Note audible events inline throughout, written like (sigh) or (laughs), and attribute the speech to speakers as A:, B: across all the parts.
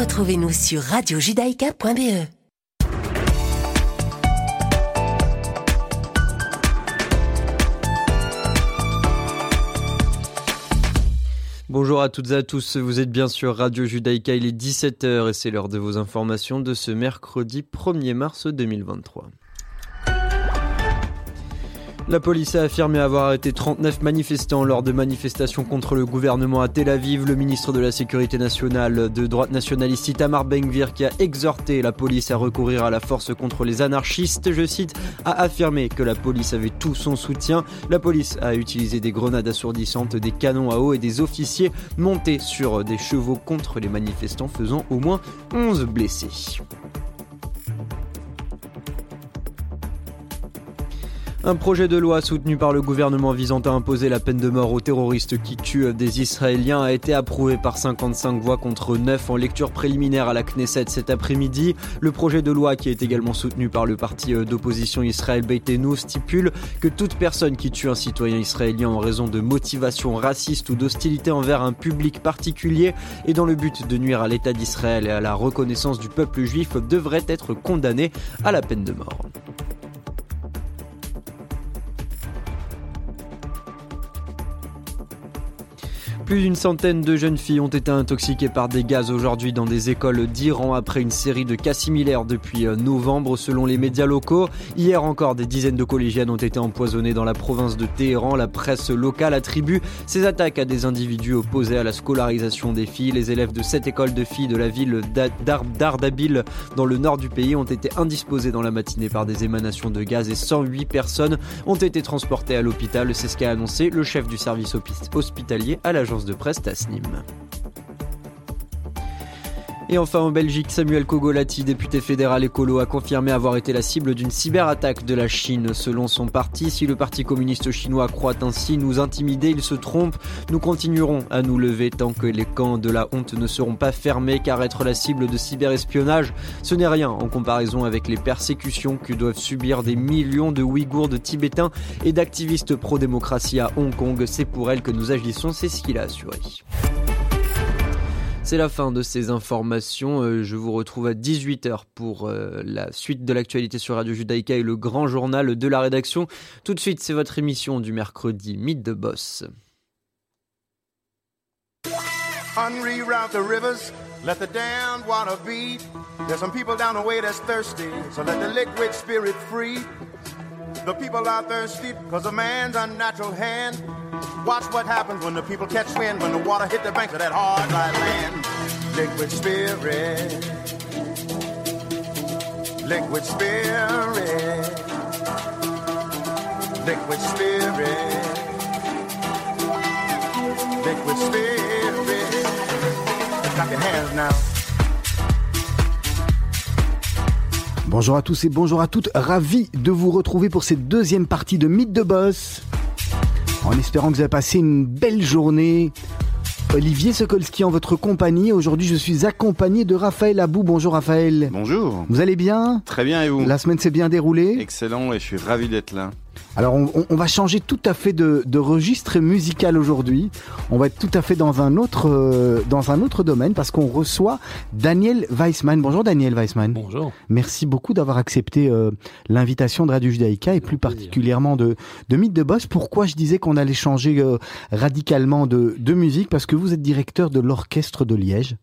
A: Retrouvez-nous sur radiojudaïka.be.
B: Bonjour à toutes et à tous, vous êtes bien sur Radio Judaïka, il est 17h et c'est l'heure de vos informations de ce mercredi 1er mars 2023. La police a affirmé avoir arrêté 39 manifestants lors de manifestations contre le gouvernement à Tel Aviv. Le ministre de la Sécurité nationale de droite nationaliste Itamar Ben-Gvir qui a exhorté la police à recourir à la force contre les anarchistes, je cite, a affirmé que la police avait tout son soutien. La police a utilisé des grenades assourdissantes, des canons à eau et des officiers montés sur des chevaux contre les manifestants faisant au moins 11 blessés. Un projet de loi soutenu par le gouvernement visant à imposer la peine de mort aux terroristes qui tuent des Israéliens a été approuvé par 55 voix contre 9 en lecture préliminaire à la Knesset cet après-midi. Le projet de loi, qui est également soutenu par le parti d'opposition Israël Beitenu, stipule que toute personne qui tue un citoyen israélien en raison de motivation raciste ou d'hostilité envers un public particulier et dans le but de nuire à l'État d'Israël et à la reconnaissance du peuple juif devrait être condamnée à la peine de mort. Plus d'une centaine de jeunes filles ont été intoxiquées par des gaz aujourd'hui dans des écoles d'Iran après une série de cas similaires depuis euh, novembre selon les médias locaux. Hier encore, des dizaines de collégiennes ont été empoisonnées dans la province de Téhéran. La presse locale attribue ces attaques à des individus opposés à la scolarisation des filles. Les élèves de cette école de filles de la ville d'Ardabil dans le nord du pays ont été indisposés dans la matinée par des émanations de gaz et 108 personnes ont été transportées à l'hôpital. C'est ce qu'a annoncé le chef du service hospitalier à l'agence de presse Tasnim. Et enfin en Belgique, Samuel Kogolati, député fédéral écolo, a confirmé avoir été la cible d'une cyberattaque de la Chine. Selon son parti, si le Parti communiste chinois croit ainsi nous intimider, il se trompe. Nous continuerons à nous lever tant que les camps de la honte ne seront pas fermés, car être la cible de cyberespionnage, ce n'est rien en comparaison avec les persécutions que doivent subir des millions de Ouïghours, de Tibétains et d'activistes pro-démocratie à Hong Kong. C'est pour elle que nous agissons, c'est ce qu'il a assuré. C'est la fin de ces informations. Euh, je vous retrouve à 18h pour euh, la suite de l'actualité sur Radio Judaïka et le grand journal de la rédaction. Tout de suite, c'est votre émission du mercredi Mythe de Boss. The people are thirsty because of man's unnatural hand. Watch what happens when the people catch wind, when the water hit the banks of that hard, dry land. Liquid spirit. Liquid spirit. Liquid spirit. Liquid spirit. Clap your hands now. Bonjour à tous et bonjour à toutes, ravi de vous retrouver pour cette deuxième partie de Mythe de Boss. En espérant que vous avez passé une belle journée. Olivier Sokolski en votre compagnie. Aujourd'hui, je suis accompagné de Raphaël Abou. Bonjour Raphaël.
C: Bonjour.
B: Vous allez bien?
C: Très bien et vous?
B: La semaine s'est bien déroulée?
C: Excellent et je suis ravi d'être là.
B: Alors on, on, va changer tout à fait de, de registre musical aujourd'hui. On va être tout à fait dans un autre, euh, dans un autre domaine parce qu'on reçoit Daniel Weissman. Bonjour Daniel Weissman.
D: Bonjour.
B: Merci beaucoup d'avoir accepté euh, l'invitation de Radio Judaïka et plus particulièrement de, de Mythe de Boss. Pourquoi je disais qu'on allait changer euh, radicalement de, de musique? Parce que vous êtes directeur de l'orchestre de Liège.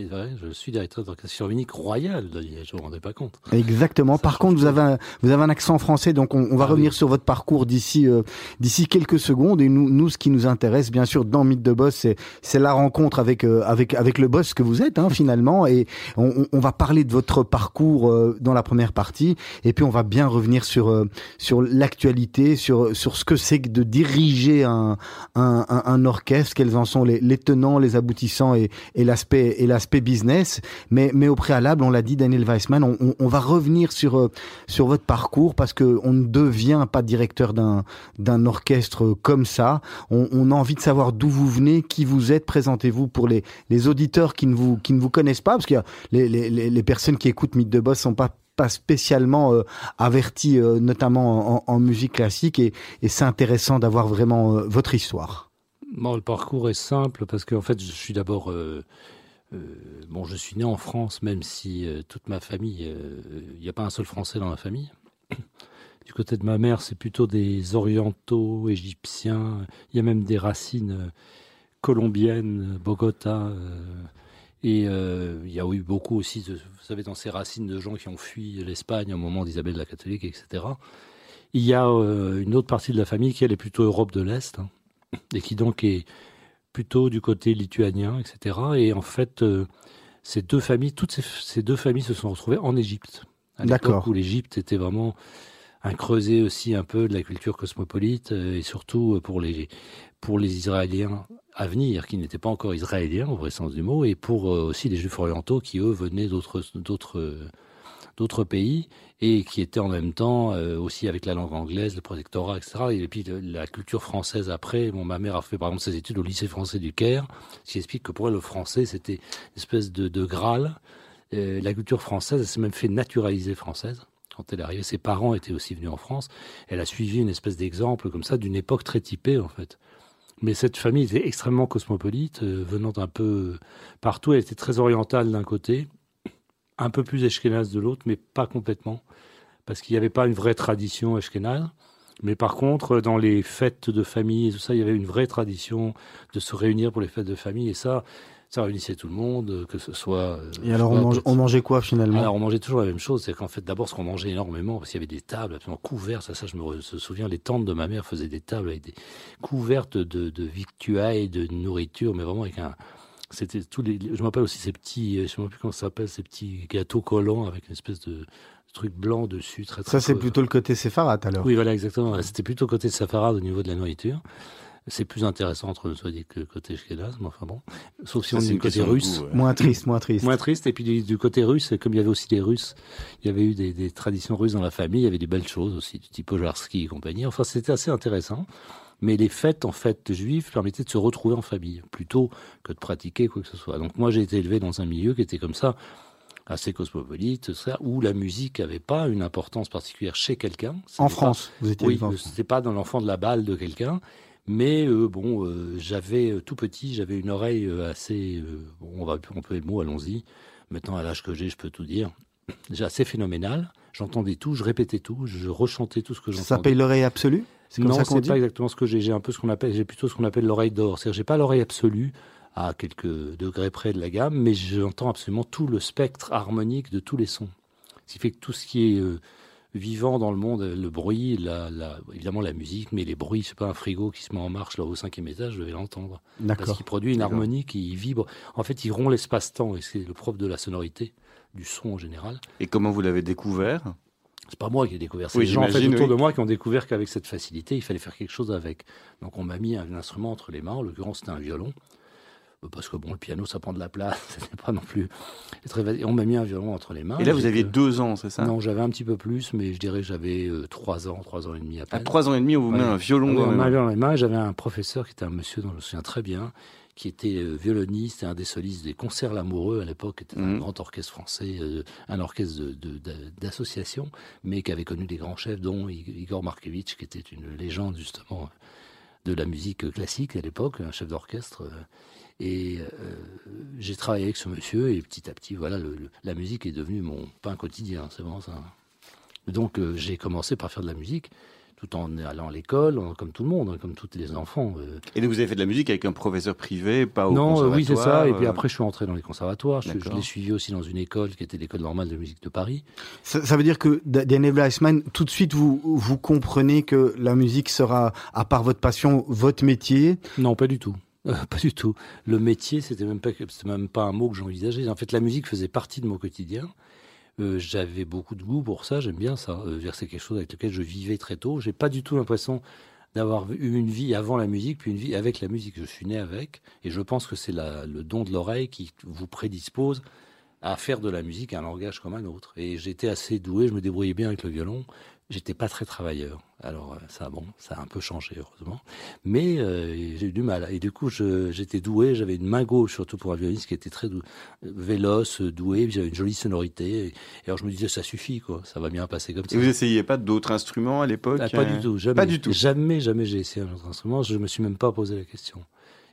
D: C'est vrai, je suis directeur d'orchestre unique royal de Liège, vous vous rendez pas compte.
B: Exactement. Ça Par contre, vous avez, un, vous avez un accent français, donc on, on va ah revenir oui. sur votre parcours d'ici euh, d'ici quelques secondes. Et nous, nous, ce qui nous intéresse, bien sûr, dans Mythe de Boss, c'est c'est la rencontre avec euh, avec avec le boss que vous êtes, hein, finalement. Et on, on, va parler de votre parcours euh, dans la première partie, et puis on va bien revenir sur euh, sur l'actualité, sur sur ce que c'est que de diriger un un, un, un orchestre, quels en sont les, les tenants, les aboutissants et, et l'aspect l'aspect business, mais, mais au préalable, on l'a dit, Daniel Weissman, on, va revenir sur, euh, sur votre parcours parce que on ne devient pas directeur d'un, orchestre comme ça. On, a envie de savoir d'où vous venez, qui vous êtes. Présentez-vous pour les, les auditeurs qui ne vous, qui ne vous connaissent pas, parce que les, les, les personnes qui écoutent Mythe de Boss sont pas pas spécialement euh, euh, notamment en, musique classique, et, et c'est intéressant d'avoir vraiment euh, votre histoire.
D: Bon, le parcours est simple parce qu'en fait, je suis d'abord euh, bon, je suis né en France, même si toute ma famille, il n'y a pas un seul Français dans ma famille. (clears throat) Du côté de ma mère, c'est plutôt des orientaux, égyptiens. Il y a même des racines colombiennes, Bogota. et il y a eu beaucoup aussi, vous savez, dans ces racines de gens qui ont fui l'Espagne au moment d'Isabelle la catholique, etc. Il y a une autre partie de la famille qui elle est plutôt Europe de l'Est hein, et qui donc est plutôt du côté lituanien, etc. Et en fait, euh, ces deux familles, toutes ces, deux familles se sont retrouvées en Égypte. À l'époque où l'Égypte était vraiment un creuset aussi un peu de la culture cosmopolite euh, et surtout euh, pour les, pour les Israéliens à venir, qui n'étaient pas encore israéliens au vrai sens du mot, et pour aussi les Juifs orientaux qui, eux, venaient d'autres, d'autres, d'autres pays et qui était en même temps euh, aussi avec la langue anglaise, le protectorat, etc. Et puis la culture française après. Bon, ma mère a fait par exemple ses études au lycée français du Caire, ce qui explique que pour elle le français c'était une espèce de, de graal. Euh, la culture française, elle s'est même fait naturaliser française quand elle est arrivée. Ses parents étaient aussi venus en France. Elle a suivi une espèce d'exemple comme ça d'une époque très typée en fait. Mais cette famille était extrêmement cosmopolite, euh, venant un peu partout. Elle était très orientale d'un côté, un peu plus Ashkenaz de l'autre, mais pas complètement, parce qu'il n'y avait pas une vraie tradition Ashkenaz. Mais par contre, dans les fêtes de famille et tout ça, il y avait une vraie tradition de se réunir pour les fêtes de famille, et ça, ça réunissait tout le monde, que ce soit.
E: Euh, et alors, on, mangeait quoi finalement?
D: Alors, on mangeait toujours la même chose. C'est qu'en fait, d'abord, ce qu'on mangeait énormément, parce qu'il y avait des tables absolument couvertes. Ça, ça je me souviens, les tantes de ma mère faisaient des tables avec des couvertes de, de victuailles, de nourriture, mais vraiment avec un, c'était tous les. Je m'appelle aussi ces petits. Je ne sais plus comment ça s'appelle, ces petits gâteaux collants avec une espèce de truc blanc dessus. Très,
E: ça, c'est plutôt le côté séfarade alors
D: Oui, voilà, exactement. C'était plutôt côté séfarade au niveau de la nourriture. C'est plus intéressant entre soit dit que côté Shkenaz, mais enfin bon. Sauf si on est du côté russe.
E: Moins triste, moins triste.
D: Moins triste. Et puis du, côté russe, comme il y avait aussi des Russes, il y avait eu des, des, traditions russes dans la famille, il y avait des belles choses aussi, du type Ojarski et compagnie. Enfin, c'était assez intéressant. Mais les fêtes, en fait, juives permettaient de se retrouver en famille, plutôt que de pratiquer quoi que ce soit. Donc moi, j'ai été élevé dans un milieu qui était comme ça, assez cosmopolite, ça, où la musique n'avait pas une importance particulière chez quelqu'un.
E: En France, vous étiez
D: Oui, c'était pas dans l'enfant de la balle de quelqu'un. Mais euh, bon, euh, j'avais euh, tout petit, j'avais une oreille assez, bon, on va on peut le mot, allons-y. Maintenant, à l'âge que j'ai, je peux tout dire. J'ai assez phénoménal. J'entendais tout, je répétais tout, je rechantais tout ce que j'entendais.
E: Ça s'appelle l'oreille absolue?
D: Non, c'est pas exactement ce que j'ai. J'ai un peu ce qu'on appelle, j'ai plutôt ce qu'on appelle l'oreille d'or. C'est-à-dire, j'ai pas l'oreille absolue à quelques degrés près de la gamme, mais j'entends absolument tout le spectre harmonique de tous les sons. Ce qui fait que tout ce qui est euh, vivant dans le monde, le bruit, la, évidemment la musique, mais les bruits, c'est pas un frigo qui se met en marche là au cinquième étage, je vais l'entendre. Parce qu'il produit une harmonie qui vibre. En fait, il rompt l'espace-temps et c'est le propre de la sonorité, du son en général.
C: Et comment vous l'avez découvert?
D: C'est pas moi qui ai découvert. C'est les gens en fait, autour de moi qui ont découvert qu'avec cette facilité, il fallait faire quelque chose avec. Donc on m'a mis un instrument entre les mains. En l'occurrence, c'était un violon. Euh, parce que bon, le piano, ça prend de la place. (laughs) C'était pas non plus très. On m'a mis un violon entre les mains.
C: Et là, vous aviez deux ans, c'est ça?
D: Non, j'avais un petit peu plus, mais je dirais que j'avais euh, trois ans, trois ans et demi à peine. À
C: trois ans et demi, on vous met un violon dans,
D: les mains. J'avais un professeur qui était un monsieur dont je me souviens très bien, qui était euh, violoniste et un des solistes des concerts l'amoureux à l'époque, était un mhm. grand orchestre français, euh, un orchestre d'association, mais qui avait connu des grands chefs, dont Igor Markevitch, qui était une légende justement de la musique classique à l'époque, un chef d'orchestre. Euh, et j'ai travaillé avec ce monsieur et petit à petit, voilà, la musique est devenue mon pain quotidien, c'est vraiment ça. Donc j'ai commencé par faire de la musique tout en allant à l'école, comme tout le monde, hein, comme tous les enfants. Euh.
C: Et donc vous avez fait de la musique avec un professeur privé, pas au
D: non,
C: conservatoire
D: Non, oui, c'est ça. Et puis euh. après, je suis entré dans les conservatoires. Je, l'ai suivi aussi dans une école qui était l'école normale de musique de Paris.
E: Ça, veut dire que Daniel Weissman, tout de suite, vous, vous comprenez que la musique sera, à part votre passion, votre métier?
D: Non, pas du tout. Euh, (laughs) pas du tout. Le métier, c'était même pas, même pas un mot que j'envisageais. En fait, la musique faisait partie de mon quotidien. Euh, j'avais beaucoup de goût pour ça, j'aime bien ça. Euh, c'est quelque chose avec lequel je vivais très tôt. J'ai pas du tout l'impression d'avoir eu une vie avant la musique, puis une vie avec la musique. Je suis né avec, et je pense que c'est le don de l'oreille qui vous prédispose à faire de la musique un langage comme un autre. Et j'étais assez doué, je me débrouillais bien avec le violon j'étais pas très travailleur. Alors euh, ça, bon, ça a un peu changé heureusement, mais euh, j'ai eu du mal. Et du coup, j'étais doué. J'avais une main gauche surtout pour un violoniste qui était très véloce, doué. J'avais une jolie sonorité. Et, alors je me disais, ça suffit, quoi. Ça va bien passer comme ça.
C: Et vous essayiez pas d'autres instruments à l'époque
D: ah, Pas du tout. Jamais, pas du tout. Jamais, jamais j'ai essayé un autre instrument. Je me suis même pas posé la question.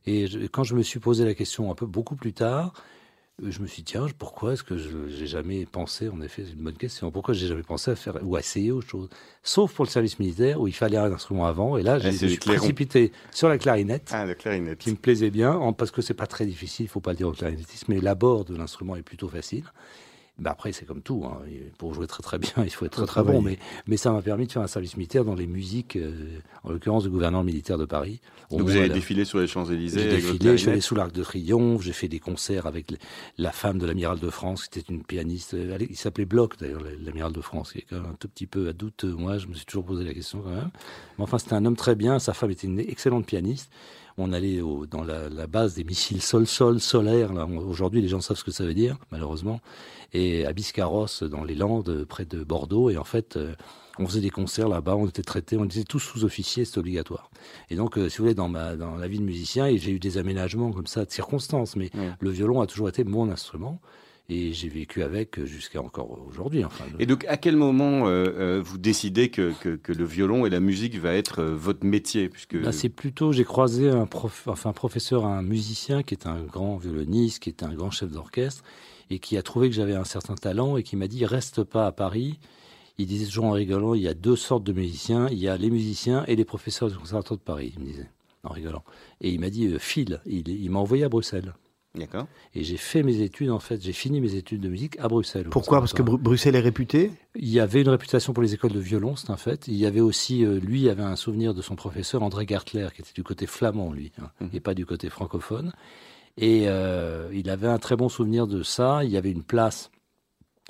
D: Et quand je me suis posé la question un peu beaucoup plus tard, euh, je me suis dit, tiens, pourquoi est-ce que je j'ai jamais pensé, en effet, c'est une bonne question, pourquoi j'ai jamais pensé à faire ou à essayer autre chose? Sauf pour le service militaire où il fallait un instrument avant, et là, j'ai je
C: le
D: suis précipité sur la clarinette.
C: Ah, le clarinette.
D: qui me plaisait bien, en- parce que c'est pas très difficile, il faut pas le dire au clarinettiste, mais l'abord de l'instrument est plutôt facile. Ben après, c'est comme tout. hein. Pour jouer très très bien, (laughs) il faut être très très bon. Mais, mais ça m'a permis de faire un service militaire dans les musiques, euh, en l'occurrence du gouverneur militaire de Paris.
C: Donc vous avez
D: la-
C: défilé sur les Champs-Élysées
D: j'ai défilé, je suis allé sous l'Arc de Triomphe, j'ai fait des concerts avec la femme de l'amiral de France, qui était une pianiste. euh, elle- Il s'appelait Bloch, d'ailleurs, l'amiral de France, qui est quand même un tout petit peu à doute. euh, Moi, je me suis toujours posé la question quand même. Mais enfin, c'était un homme très bien. Sa femme était une excellente pianiste. On allait au- dans la, la base des missiles sol-sol solaires. Aujourd'hui, les gens savent ce que ça veut dire, malheureusement. Et à Biscarrosse, dans les Landes, près de Bordeaux. Et en fait, euh, on faisait des concerts là-bas. On était traités, on était tous sous-officiers, c'était obligatoire. Et donc, euh, si vous voulez, dans, ma, dans la vie de musicien, et j'ai eu des aménagements comme ça, de circonstances, mais
C: Ouais.
D: le violon a toujours été mon instrument. Et j'ai vécu avec euh, jusqu'à encore aujourd'hui. Enfin, le-
C: Et donc, à quel moment euh, euh, vous décidez que, que, que le violon et la musique va être votre métier puisque...
D: Là, c'est plutôt, j'ai croisé un, prof, enfin, un professeur, un musicien qui est un grand violoniste, qui est un grand chef d'orchestre, et qui a trouvé que j'avais un certain talent et qui m'a dit reste pas à Paris. Il disait toujours en rigolant il y a deux sortes de musiciens il y a les musiciens et les professeurs du conservatoire de Paris, il me disait en rigolant. Et il m'a dit file. Il, il m'a envoyé à Bruxelles.
C: D'accord.
D: Et j'ai fait mes études, en fait, j'ai fini mes études de musique à Bruxelles.
E: Pourquoi? Parce que. Bru- Bruxelles est réputée?
D: Il y avait une réputation pour les écoles de violon, c'est un fait. Il y avait aussi, euh, lui, il avait un souvenir de son professeur André Gartler, qui était du côté flamand, lui, hein,
C: Mhm.
D: et pas du côté francophone. Et euh, il avait un très bon souvenir de ça. Il y avait une place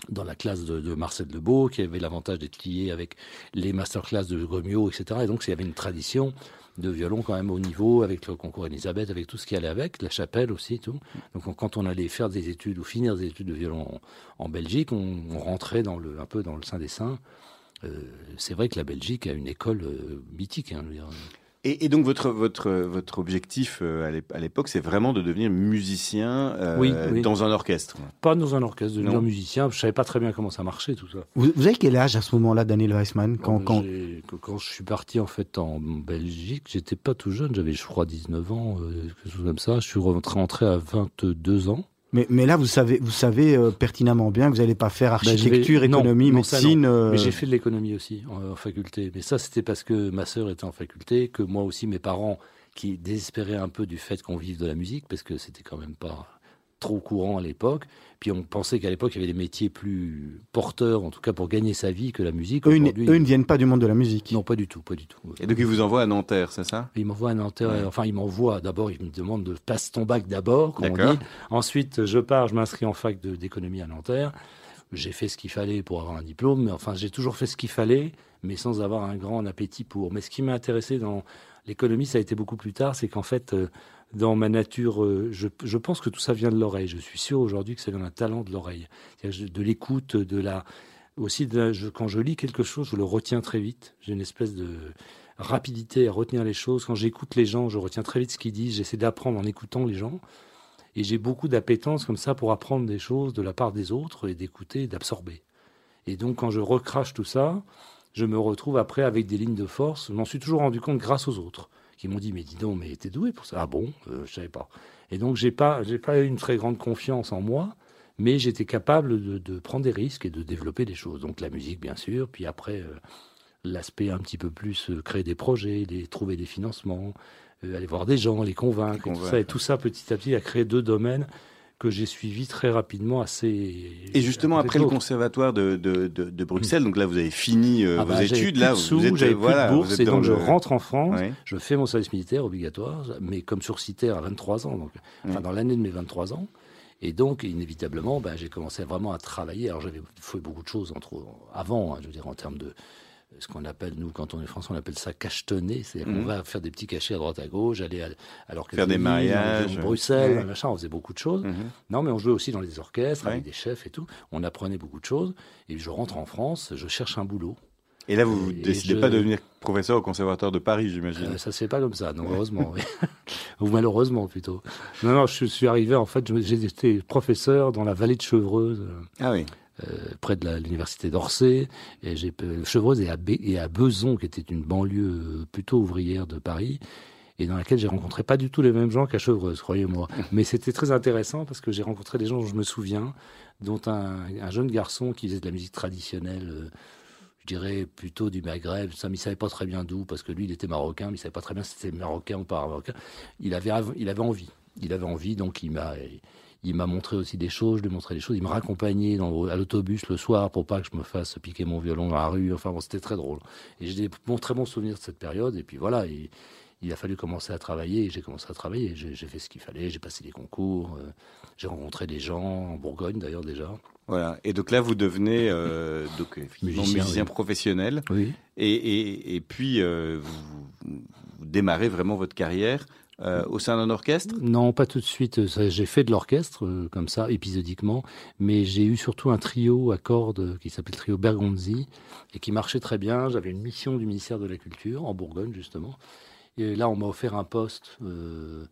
D: dans la classe de, de Marcel Lebeau, qui avait l'avantage d'être lié avec les masterclass de Gremiot, etc. Et donc, il y avait une tradition de violon quand même au niveau, avec le concours Elisabeth, avec tout ce qui allait avec, la chapelle aussi, tout. Donc, on- quand on allait faire des études ou finir des études de violon en, Belgique, on, rentrait dans le, un peu dans le sein des saints. Euh, c'est vrai que la Belgique a une école euh, mythique. Hein.
C: Et, et donc, votre, votre, votre objectif euh, à l'ép- à l'époque, c'est vraiment de devenir musicien euh,
D: Oui, oui.
C: dans un orchestre.
D: Pas dans un orchestre, de
C: Non.
D: devenir musicien. Je savais pas très bien comment ça marchait tout ça.
E: vous, vous avez quel âge à ce moment-là, Daniel Weissman quand, quand...
D: Je suis parti en fait en Belgique, j'étais pas tout jeune, j'avais je crois 19 ans, euh, quelque chose comme ça. Je suis rentré, rentré à 22 ans.
E: Mais, mais là, vous savez, vous savez euh, pertinemment bien que vous n'allez pas faire
D: Ben, vais-
E: architecture,
D: non,
E: économie,
D: non,
E: médecine. euh,
D: Mais j'ai fait de l'économie aussi en, en faculté. Mais ça, c'était parce que ma sœur était en faculté, que moi aussi, mes parents, qui désespéraient un peu du fait qu'on vive de la musique, parce que c'était quand même pas trop courant à l'époque. Puis on pensait qu'à l'époque, il y avait des métiers plus porteurs, en tout cas pour gagner sa vie, que la musique.
E: eux, ils ne-
D: Aujourd'hui,
E: eux, ils ne viennent pas du monde de la musique.
D: Non, pas du tout, pas du tout.
C: Et donc, il vous envoie à Nanterre, c'est ça?
D: Il m'envoie à Nanterre,
C: Ouais.
D: enfin il m'envoie d'abord, il me demande de passe ton bac d'abord, comme on
C: D'accord.
D: dit. Ensuite, je pars, je m'inscris en fac de- d'économie à Nanterre. J'ai fait ce qu'il fallait pour avoir un diplôme, mais enfin j'ai toujours fait ce qu'il fallait, mais sans avoir un grand appétit pour. Mais ce qui m'a intéressé dans l'économie, ça a été beaucoup plus tard, c'est qu'en fait, euh, dans ma nature, euh, je, pense que tout ça vient de l'oreille. Je suis sûr aujourd'hui que ça vient d'un talent de l'oreille, de l'écoute, de la aussi je- quand je lis quelque chose, je le retiens très vite. J'ai une espèce de rapidité à retenir les choses. Quand j'écoute les gens, je retiens très vite ce qu'ils disent. J'essaie d'apprendre en écoutant les gens. Et j'ai beaucoup d'appétence comme ça pour apprendre des choses de la part des autres et d'écouter d'absorber. Et donc, quand je recrache tout ça, je me retrouve après avec des lignes de force. Je m'en suis toujours rendu compte grâce aux autres qui m'ont dit Mais dis donc, mais t'es doué pour ça Ah bon euh, Je savais pas. Et donc, j'ai pas, j'ai pas eu une très grande confiance en moi, mais j'étais capable de, de prendre des risques et de développer des choses. Donc, la musique, bien sûr, puis après. euh, L'aspect un petit peu plus euh, créer des projets, trouver des financements, euh, aller voir des gens, les convaincre,
C: Les
D: et tout ça. Et tout ça, petit à petit, a créé deux domaines que j'ai suivis très rapidement, assez.
C: Et justement, après le conservatoire de, de, de, de Bruxelles, donc là, vous avez fini euh,
D: Ah
C: vos
D: bah,
C: études. Là,
D: de
C: vous
D: sous,
C: êtes,
D: j'avais
C: voilà,
D: plus de bourse, et donc je rentre en France. Je fais mon service militaire obligatoire, mais comme sourcitaire à 23 ans, donc, enfin dans l'année de mes 23 ans. Et donc, inévitablement, ben, j'ai commencé vraiment à travailler. Alors, j'avais fait beaucoup de choses entre, avant, hein, je veux dire, en termes de ce qu'on appelle, nous, quand on est français, on appelle ça cachetonner. C'est-à-dire qu'on
C: Mhm.
D: va faire des petits cachets à droite à gauche, aller à, l'orchestre
C: Faire des mariages,
D: Bruxelles,
C: ouais.
D: machin, on faisait beaucoup de choses.
C: Mhm.
D: Non, mais on jouait aussi dans les orchestres,
C: Ouais.
D: avec des chefs et tout. On apprenait beaucoup de choses. Et je rentre en France, je cherche un boulot.
C: Et là, vous
D: Et
C: décidez
D: je-
C: pas de devenir professeur au conservatoire de Paris, j'imagine.
D: Euh, ça se fait pas comme ça, non, heureusement. (laughs) Ou malheureusement plutôt. Non, non, je suis arrivé, en fait, été professeur dans la vallée de Chevreuse, euh,
C: Ah oui.
D: Euh, près de l'université d'Orsay. Et j'ai Chevreuse et à, Bé- et à Beson, qui était une banlieue euh, plutôt ouvrière de Paris. et dans laquelle j'ai rencontré pas du tout les mêmes gens qu'à Chevreuse, croyez-moi. (laughs) Mais c'était très intéressant parce que j'ai rencontré des gens dont je me souviens, dont un, jeune garçon qui faisait de la musique traditionnelle. Euh, je dirais plutôt du Maghreb, ça, mais il savait pas très bien d'où, parce que lui, il était marocain, mais il savait pas très bien si c'était marocain ou pas marocain. Il avait, il avait envie. Il avait envie, donc il m'a, il m'a montré aussi des choses, je lui montrais des choses. Il me raccompagnait dans, à l'autobus le soir pour pas que je me fasse piquer mon violon dans la rue. Enfin bon, c'était très drôle. Et j'ai des bon, très bons souvenirs de cette période. Et puis voilà, il a fallu commencer à travailler. J'ai commencé à travailler. J'ai fait ce qu'il fallait. J'ai passé des concours. Euh, j'ai rencontré des gens en Bourgogne d'ailleurs déjà.
C: Voilà. Et donc là, vous devenez euh, donc musicien, professionnel.
D: Oui.
C: Et, et, et puis euh, vous, vous, démarrez vraiment votre carrière euh, au sein d'un orchestre
D: Non, pas tout de suite. J'ai fait de l'orchestre, euh, comme ça, épisodiquement, mais j'ai eu surtout un trio à cordes qui s'appelle Trio Bergonzi, et qui marchait très bien. J'avais une mission du ministère de la Culture, en Bourgogne, justement. Et là, on m'a offert un poste. Euh,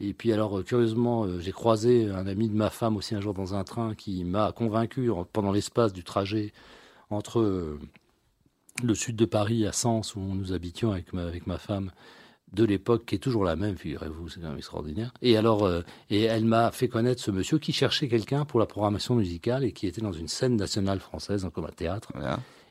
D: et puis alors, curieusement, j'ai croisé un ami de ma femme aussi un jour dans un train qui m'a convaincu, pendant l'espace du trajet entre le sud de Paris à Sens, où nous habitions avec ma femme, de l'époque qui est toujours la même, figurez-vous, c'est quand même extraordinaire. Et alors, euh, et elle m'a fait connaître ce monsieur qui cherchait quelqu'un pour la programmation musicale et qui était dans une scène nationale française, comme un théâtre.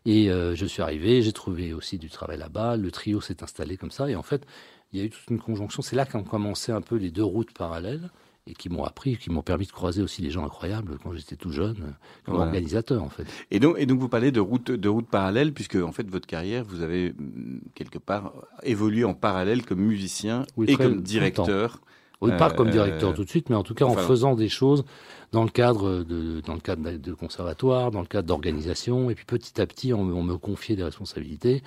D: Et euh, je suis arrivé, j'ai trouvé aussi du travail là-bas. Le trio s'est installé comme ça. Et en fait, il y a eu toute une conjonction. C'est là qu'ont commencé un peu les deux routes parallèles et qui m'ont appris, qui m'ont permis de croiser aussi des gens incroyables quand j'étais tout jeune, comme organisateur en fait.
C: Et donc, et donc vous parlez de route, de route parallèle, puisque en fait votre carrière, vous avez mm, quelque part évolué en parallèle comme musicien et comme directeur.
D: Oui, pas comme euh, directeur tout de suite, mais en tout cas en faisant des choses dans le cadre de, dans le cadre de conservatoire, dans le cadre d'organisation, et puis petit à petit on, on me confiait des responsabilités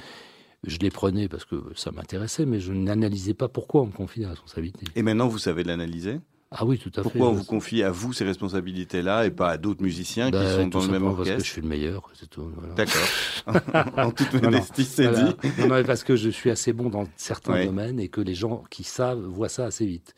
D: je les prenais parce que ça m'intéressait, mais je n'analysais pas pourquoi on me confie des responsabilités.
C: Et maintenant, vous savez l'analyser?
D: Ah oui, tout à
C: fait. Pourquoi on vous confie à vous ces responsabilités-là et pas à d'autres musiciens qui bah, sont dans le même orchestre
D: Parce que je suis le meilleur, c'est tout.
C: D'accord. (laughs) en toute modestie, c'est dit.
D: Non, non, parce que je suis assez bon dans certains domaines et que les gens qui savent voient ça assez vite.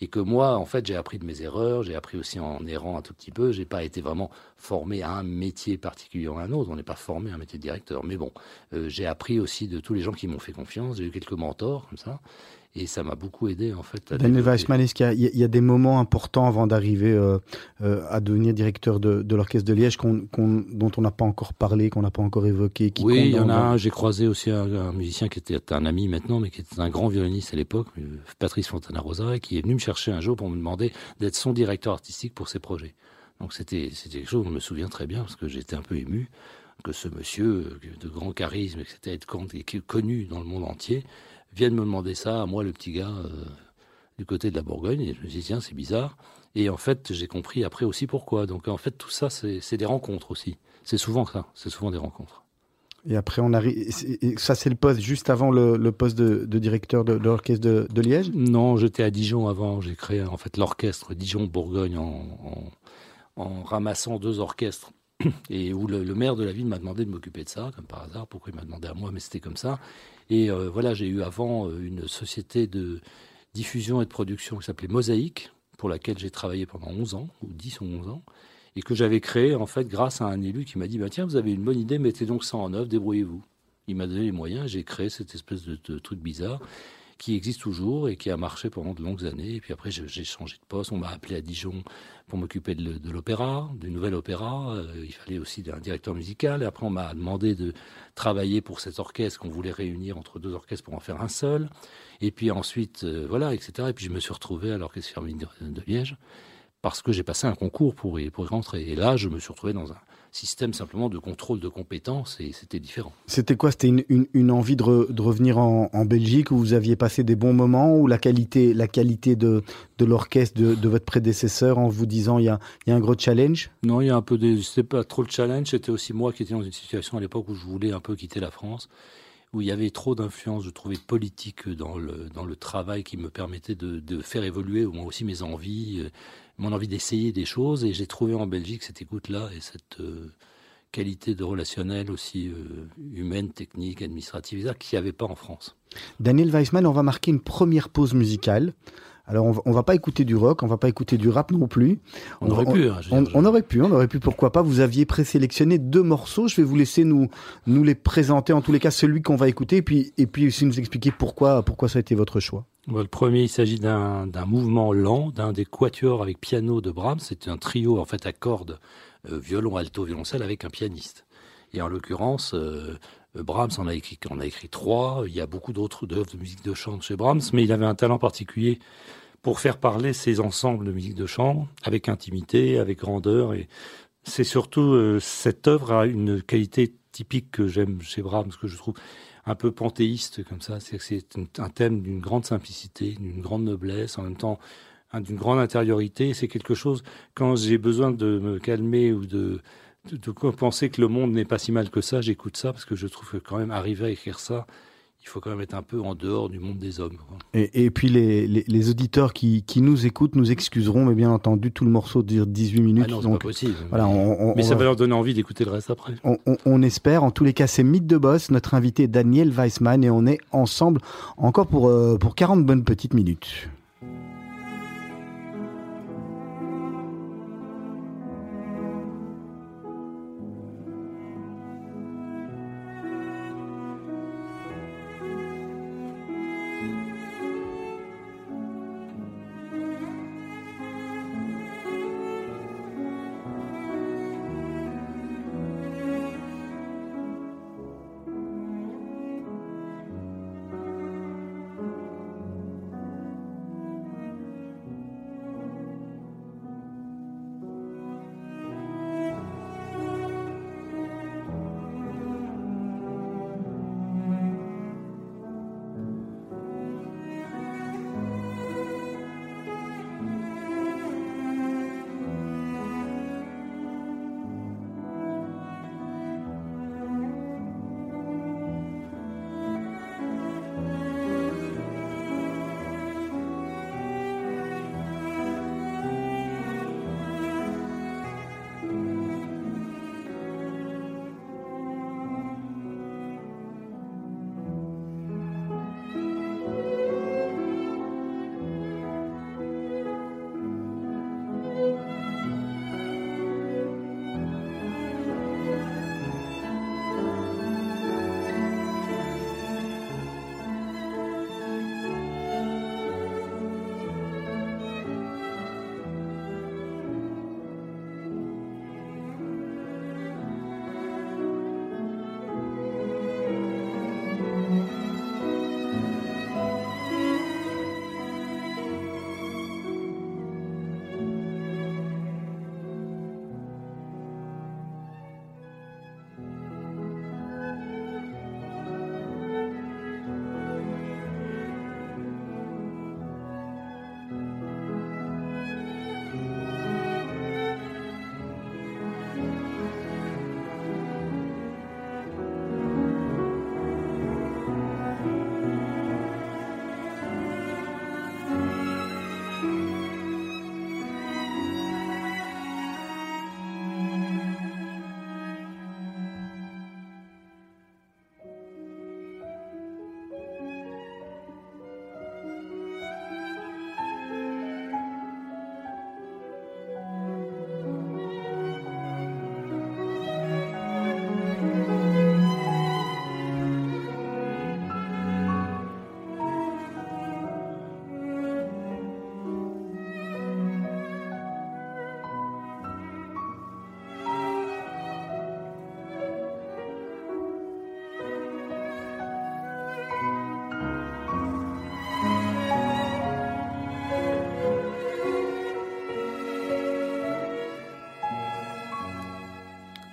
D: Et que moi, en fait, j'ai appris de mes erreurs, j'ai appris aussi en errant un tout petit peu. J'ai pas été vraiment formé à un métier particulier ou à un autre. On n'est pas formé à un métier de directeur. Mais bon, euh, j'ai appris aussi de tous les gens qui m'ont fait confiance. J'ai eu quelques mentors comme ça. Et ça m'a beaucoup aidé en fait.
E: Daniel Weissman, est-ce qu'il y, a des moments importants avant d'arriver euh, euh, à devenir directeur de, de l'orchestre de Liège dont on n'a pas encore parlé, qu'on n'a pas encore évoqué
D: qui Oui, il y en a un. J'ai croisé aussi un, musicien qui était un ami maintenant, mais qui était un grand violoniste à l'époque, euh, Patrice Fontana-Rosa, qui est venu me chercher un jour pour me demander d'être son directeur artistique pour ses projets. Donc c'était quelque chose, je me souviens très bien, parce que j'étais un peu ému que ce monsieur de grand charisme, etc., est connu dans le monde entier, viennent me demander ça, à moi, le petit gars euh, du côté de la Bourgogne. Et je me dit, tiens, c'est bizarre. Et en fait, j'ai compris après aussi pourquoi. Donc en fait, tout ça, c'est des rencontres aussi. C'est souvent ça, c'est souvent des rencontres.
E: Et après, on arrive. Ça, c'est le poste juste avant le, poste de, directeur de, l'orchestre de, Liège?
D: Non, j'étais à Dijon avant. J'ai créé en fait l'orchestre Dijon-Bourgogne en, en, ramassant deux orchestres. Et où le, le maire de la ville m'a demandé de m'occuper de ça, comme par hasard. Pourquoi il m'a demandé à moi? Mais c'était comme ça. Et euh, voilà, j'ai eu avant euh, une société de diffusion et de production qui s'appelait Mosaïque, pour laquelle j'ai travaillé pendant 11 ans, ou 10 ou 11 ans, et que j'avais créé en fait grâce à un élu qui m'a dit bah, Tiens, vous avez une bonne idée, mettez donc ça en œuvre, débrouillez-vous. Il m'a donné les moyens, j'ai créé cette espèce de, de truc bizarre qui existe toujours et qui a marché pendant de longues années. Et puis après, j'ai changé de poste. On m'a appelé à Dijon pour m'occuper de, l'opéra, du nouvel opéra. Euh, il fallait aussi un directeur musical. Et après, on m'a demandé de travailler pour cet orchestre qu'on voulait réunir entre deux orchestres pour en faire un seul. Et puis ensuite, euh, voilà, etc. Et puis je me suis retrouvé à l'Orchestre Philharmonique de, Liège parce que j'ai passé un concours pour pour y rentrer. Et là, je me suis retrouvé dans un système simplement de contrôle de compétences et c'était différent.
E: C'était quoi? C'était une, une, envie de, revenir en, Belgique où vous aviez passé des bons moments ou la qualité, la qualité de, de l'orchestre de, de, votre prédécesseur en vous disant il y a, y a un gros challenge?
D: Non, il y a un peu des. C'était pas trop le challenge, c'était aussi moi qui étais dans une situation à l'époque où je voulais un peu quitter la France où il y avait trop d'influence, je trouvais, politique dans le, dans le travail qui me permettait de, de faire évoluer moi aussi mes envies, euh, mon envie d'essayer des choses. Et j'ai trouvé en Belgique cette écoute-là et cette euh, qualité de relationnel aussi euh, humaine, technique, administrative, qu'il n'y avait pas en France.
E: Daniel Weissman, on va marquer une première pause musicale. Alors on va, va pas écouter du rock, on va pas écouter du rap non plus.
D: On, aurait pu. Hein,
E: on, aurait pu, on aurait pu. Pourquoi pas Vous aviez présélectionné deux morceaux. Je vais vous laisser nous nous les présenter. En tous les cas, celui qu'on va écouter, et puis et puis aussi nous expliquer pourquoi pourquoi ça a été votre choix.
D: Le premier, il s'agit d'un mouvement lent, d'un des quatuors avec piano de Brahms. C'est un trio en fait à cordes, euh, violon, alto, violoncelle avec un pianiste. Et en l'occurrence, euh, Brahms en a écrit, en a écrit trois. Il y a beaucoup d'autres œuvres de musique de chambre chez Brahms, mais il avait un talent particulier pour faire parler ces ensembles de musique de chambre avec intimité, avec grandeur. Et c'est surtout euh, cette œuvre a une qualité typique que j'aime chez Brahms, que je trouve un peu panthéiste comme ça. C'est un thème d'une grande simplicité, d'une grande noblesse, en même temps d'une grande intériorité. C'est quelque chose quand j'ai besoin de me calmer ou de, de penser que le monde n'est pas si mal que ça, j'écoute ça parce que je trouve que quand même arriver à écrire ça, il faut quand même être un peu en dehors du monde des hommes.
E: Et, puis les, les, auditeurs qui, qui, nous écoutent nous excuseront, mais bien entendu, tout le morceau dure 18 minutes. Ah
D: non, donc, pas possible. Voilà, mais ça va leur donner envie d'écouter le reste après.
E: On, on, espère. En tous les cas, c'est Mythe de Boss, notre invité Daniel Weissman, et on est ensemble encore pour, euh, pour 40 bonnes petites minutes.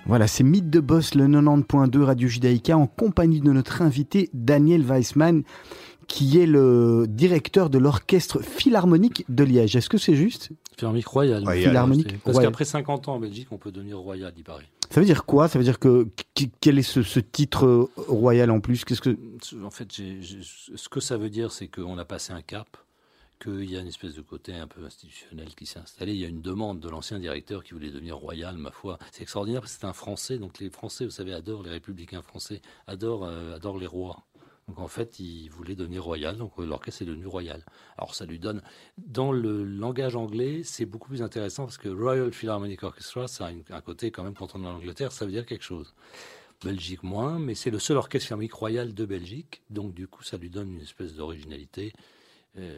E: Voilà, c'est Mythe de Boss, le 90.2 Radio Judaïka, en compagnie de notre invité Daniel Weissman, qui est le directeur de l'orchestre philharmonique de Liège. Est-ce que c'est juste?
D: Philharmonique royal.
E: Philharmonique
D: Parce qu'après 50 ans en Belgique, on peut devenir royal, il paraît.
E: Ça veut dire quoi? Ça veut dire que quel est ce, titre royal en plus? Qu'est-ce que
D: En fait, ce que ça veut dire, c'est qu'on a passé un cap qu'il y a une espèce de côté un peu institutionnel qui s'est installé. Il y a une demande de l'ancien directeur qui voulait devenir royal, ma foi. C'est extraordinaire parce que c'est un Français, donc les Français, vous savez, adorent les républicains français, adorent, euh, adorent les rois. Donc en fait, il voulait devenir royal, donc euh, l'orchestre est devenu royal. Alors ça lui donne, dans le langage anglais, c'est beaucoup plus intéressant parce que Royal Philharmonic Orchestra, ça a un côté quand même quand on est en Angleterre, ça veut dire quelque chose. Belgique moins, mais c'est le seul orchestre philharmonique royal de Belgique, donc du coup ça lui donne une espèce d'originalité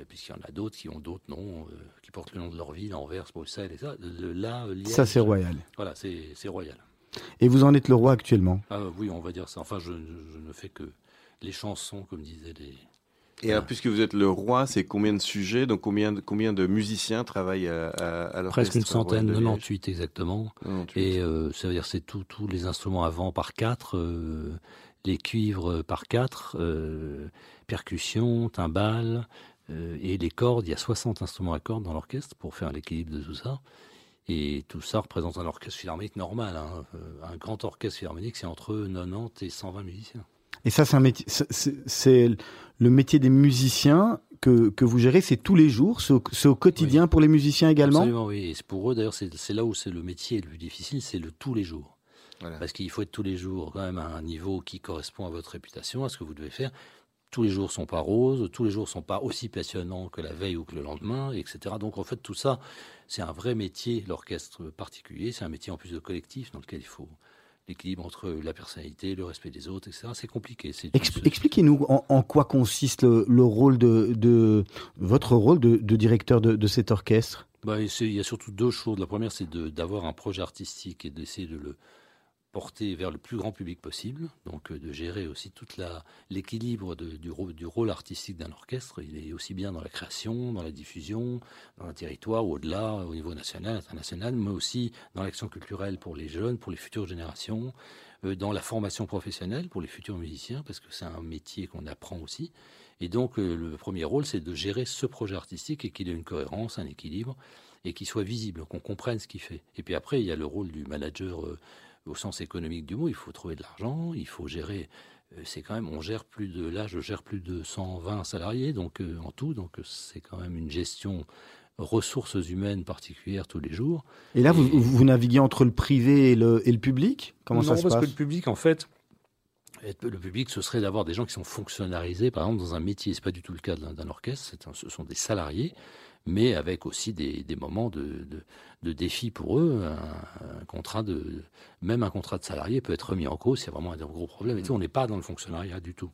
D: puisqu'il y en a d'autres qui ont d'autres noms, qui portent le nom de leur ville, Anvers, Bruxelles et ça. là,
E: ça, c'est royal.
D: Voilà, c'est royal.
E: Et vous en êtes le roi actuellement?
D: Ah, Oui, on va dire ça. Enfin, je, ne fais que les chansons, comme disaient les.
C: Et alors, puisque vous êtes le roi, c'est combien de sujets Donc, combien de, combien de musiciens travaillent à, à, l'orchestre
D: Presque une centaine, 98 exactement. Et euh, ça veut dire c'est tous les instruments avant par quatre, euh, les cuivres par quatre, euh, percussions, timbales et les cordes. Il y a 60 instruments à cordes dans l'orchestre pour faire l'équilibre de tout ça. Et tout ça représente un orchestre philharmonique normal. Hein. Euh, un grand orchestre philharmonique, c'est entre 90 et 120 musiciens.
E: Et ça, c'est un métier, c'est le métier des musiciens que, que vous gérez, c'est tous les jours, c'est au, quotidien pour les musiciens également?
D: Absolument, oui. Et pour eux, d'ailleurs, c'est là où c'est le métier le plus difficile, c'est le tous les jours. Parce qu'il faut être tous les jours quand même à un niveau qui correspond à votre réputation, à ce que vous devez faire tous les jours sont pas roses, tous les jours sont pas aussi passionnants que la veille ou que le lendemain, etc. Donc en fait tout ça, c'est un vrai métier, l'orchestre particulier, c'est un métier en plus de collectif dans lequel il faut l'équilibre entre la personnalité, le respect des autres, etc. C'est compliqué.
E: Expliquez-nous en, quoi consiste le, rôle de, votre rôle de, directeur de, cet orchestre?
D: Bah, il y a surtout deux choses. La première, c'est d'avoir un projet artistique et d'essayer de le porter vers le plus grand public possible, donc euh, de gérer aussi toute la l'équilibre du, du rôle artistique d'un orchestre. Il est aussi bien dans la création, dans la diffusion, dans le territoire, au-delà, au niveau national, international, mais aussi dans l'action culturelle pour les jeunes, pour les futures générations, euh, dans la formation professionnelle pour les futurs musiciens, parce que c'est un métier qu'on apprend aussi. Et donc euh, le premier rôle, c'est de gérer ce projet artistique et qu'il ait une cohérence, un équilibre, et qu'il soit visible, qu'on comprenne ce qu'il fait. Et puis après, il y a le rôle du manager au sens économique du mot, il faut trouver de l'argent, il faut gérer. Euh, c'est quand même, on gère plus de, là, je gère plus de 120 salariés, donc euh, en tout, donc c'est quand même une gestion ressources humaines particulières tous les jours.
E: Et là, Vous, vous, naviguez entre le privé et le, et le public? Comment ça se
D: passe
E: parce
D: que le public, en fait, le public, ce serait d'avoir des gens qui sont fonctionnalisés, par exemple, dans un métier. Ce n'est pas du tout le cas d'un orchestre, ce sont des salariés mais avec aussi des, moments de, de, défi pour eux. Un, contrat de, même un contrat de salarié peut être remis en cause a vraiment un gros problème. Et on n'est pas dans le fonctionnariat du tout.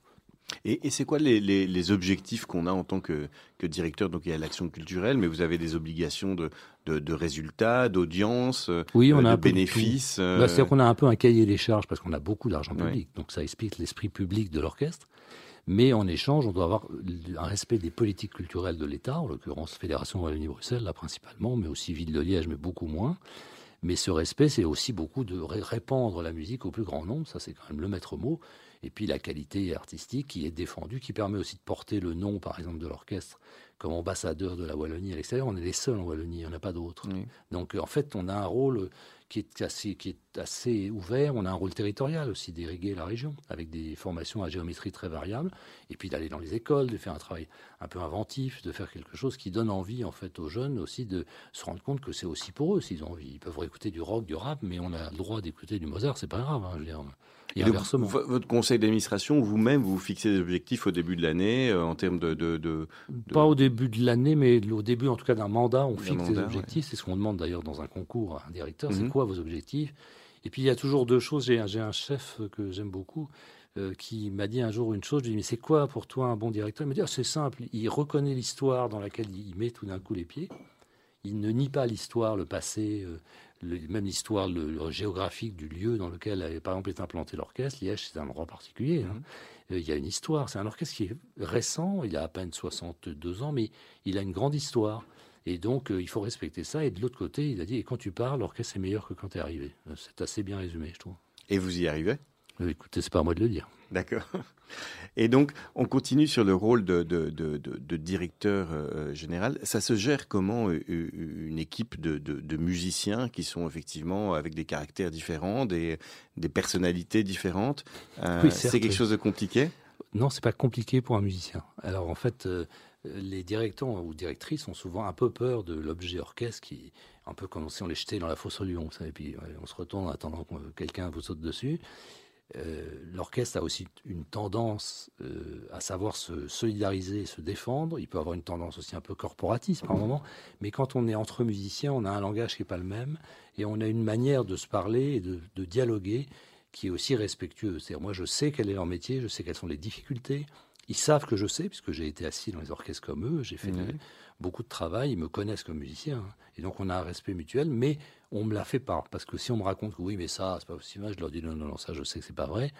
C: Et, c'est quoi les, objectifs qu'on a en tant que, directeur? Donc il y a l'action culturelle, mais vous avez des obligations de, de, résultats, d'audience,
D: oui, on a
C: de bénéfices.
D: Euh bah, C'est-à-dire qu'on a un peu un cahier des charges parce qu'on a beaucoup d'argent public. Donc ça explique l'esprit public de l'orchestre. Mais en échange, on doit avoir un respect des politiques culturelles de l'État, en l'occurrence Fédération Wallonie-Bruxelles, là principalement, mais aussi Ville de Liège, mais beaucoup moins. Mais ce respect, c'est aussi beaucoup de répandre la musique au plus grand nombre, ça c'est quand même le maître mot. Et puis la qualité artistique qui est défendue, qui permet aussi de porter le nom, par exemple, de l'orchestre comme ambassadeur de la Wallonie à l'extérieur. On est les seuls en Wallonie, il n'y en a pas d'autres. Donc en fait, on a un rôle qui est, assez, ouvert. On a un rôle territorial aussi d'irriguer la région, avec des formations à géométrie très variables, et puis d'aller dans les écoles, de faire un travail un peu inventif, de faire quelque chose qui donne envie en fait aux jeunes aussi de se rendre compte que c'est aussi pour eux s'ils ont envie. Ils peuvent écouter du rock, du rap, mais on a le droit d'écouter du Mozart, c'est pas grave. Hein, je.
C: Et, votre conseil d'administration, vous-même, vous fixez des objectifs au début de l'année euh, en termes de, de,
D: Pas au début de l'année, mais au début, en tout cas, d'un mandat, on fixe des objectifs. C'est ce qu'on demande d'ailleurs dans un concours à un directeur. C'est mhm. quoi vos objectifs? Et puis, il y a toujours deux choses. J'ai un chef que j'aime beaucoup. Euh, qui m'a dit un jour une chose, je lui ai dit, mais c'est quoi pour toi un bon directeur? Il m'a dit, ah, c'est simple, il reconnaît l'histoire dans laquelle il met tout d'un coup les pieds, il ne nie pas l'histoire, le passé, euh, même l'histoire le, géographique du lieu dans lequel, avait, par exemple, est implanté l'orchestre. Liège, c'est un endroit particulier. Hein. Mhm. Euh, il y a une histoire. C'est un orchestre qui est récent. Il a à peine 62 ans, mais il a une grande histoire. Et donc, euh, il faut respecter ça. Et de l'autre côté, il a dit, et quand tu parles, l'orchestre est meilleur que quand tu es arrivé. Euh, c'est assez bien résumé, je trouve.
C: Et vous y arrivez?
D: Écoutez, c'est pas à moi de le dire.
C: D'accord. (laughs) Et donc, on continue sur le rôle de, directeur euh, général. Ça se gère comment euh, euh, une équipe de, musiciens qui sont effectivement avec des caractères différents, des, personnalités différentes C'est quelque chose de compliqué?
D: Non, c'est pas compliqué pour un musicien. Alors en fait, les directeurs ou directrices ont souvent un peu peur de l'objet orchestre qui un peu comme si on les jetait dans la fosse au lion, et puis on se retourne en attendant que quelqu'un vous saute dessus. Euh, l'orchestre a aussi une tendance euh, à savoir se solidariser, se défendre. Il peut avoir une tendance aussi un peu corporatiste par moment. Mais quand on est entre musiciens, on a un langage qui n'est pas le même et on a une manière de se parler et de, dialoguer qui est aussi respectueux. C'est-à-dire, moi, je sais quel est leur métier, je sais quelles sont les difficultés, Ils savent que je sais, puisque j'ai été assis dans les orchestres comme eux, j'ai fait
C: Mhm.
D: Beaucoup de travail, ils me connaissent comme musicien. hein. Et donc on a un respect mutuel, mais on me l'a fait pas. Parce que si on me raconte que oui, mais ça, c'est pas possible, je leur dis non, non, non, ça, je sais que c'est pas vrai.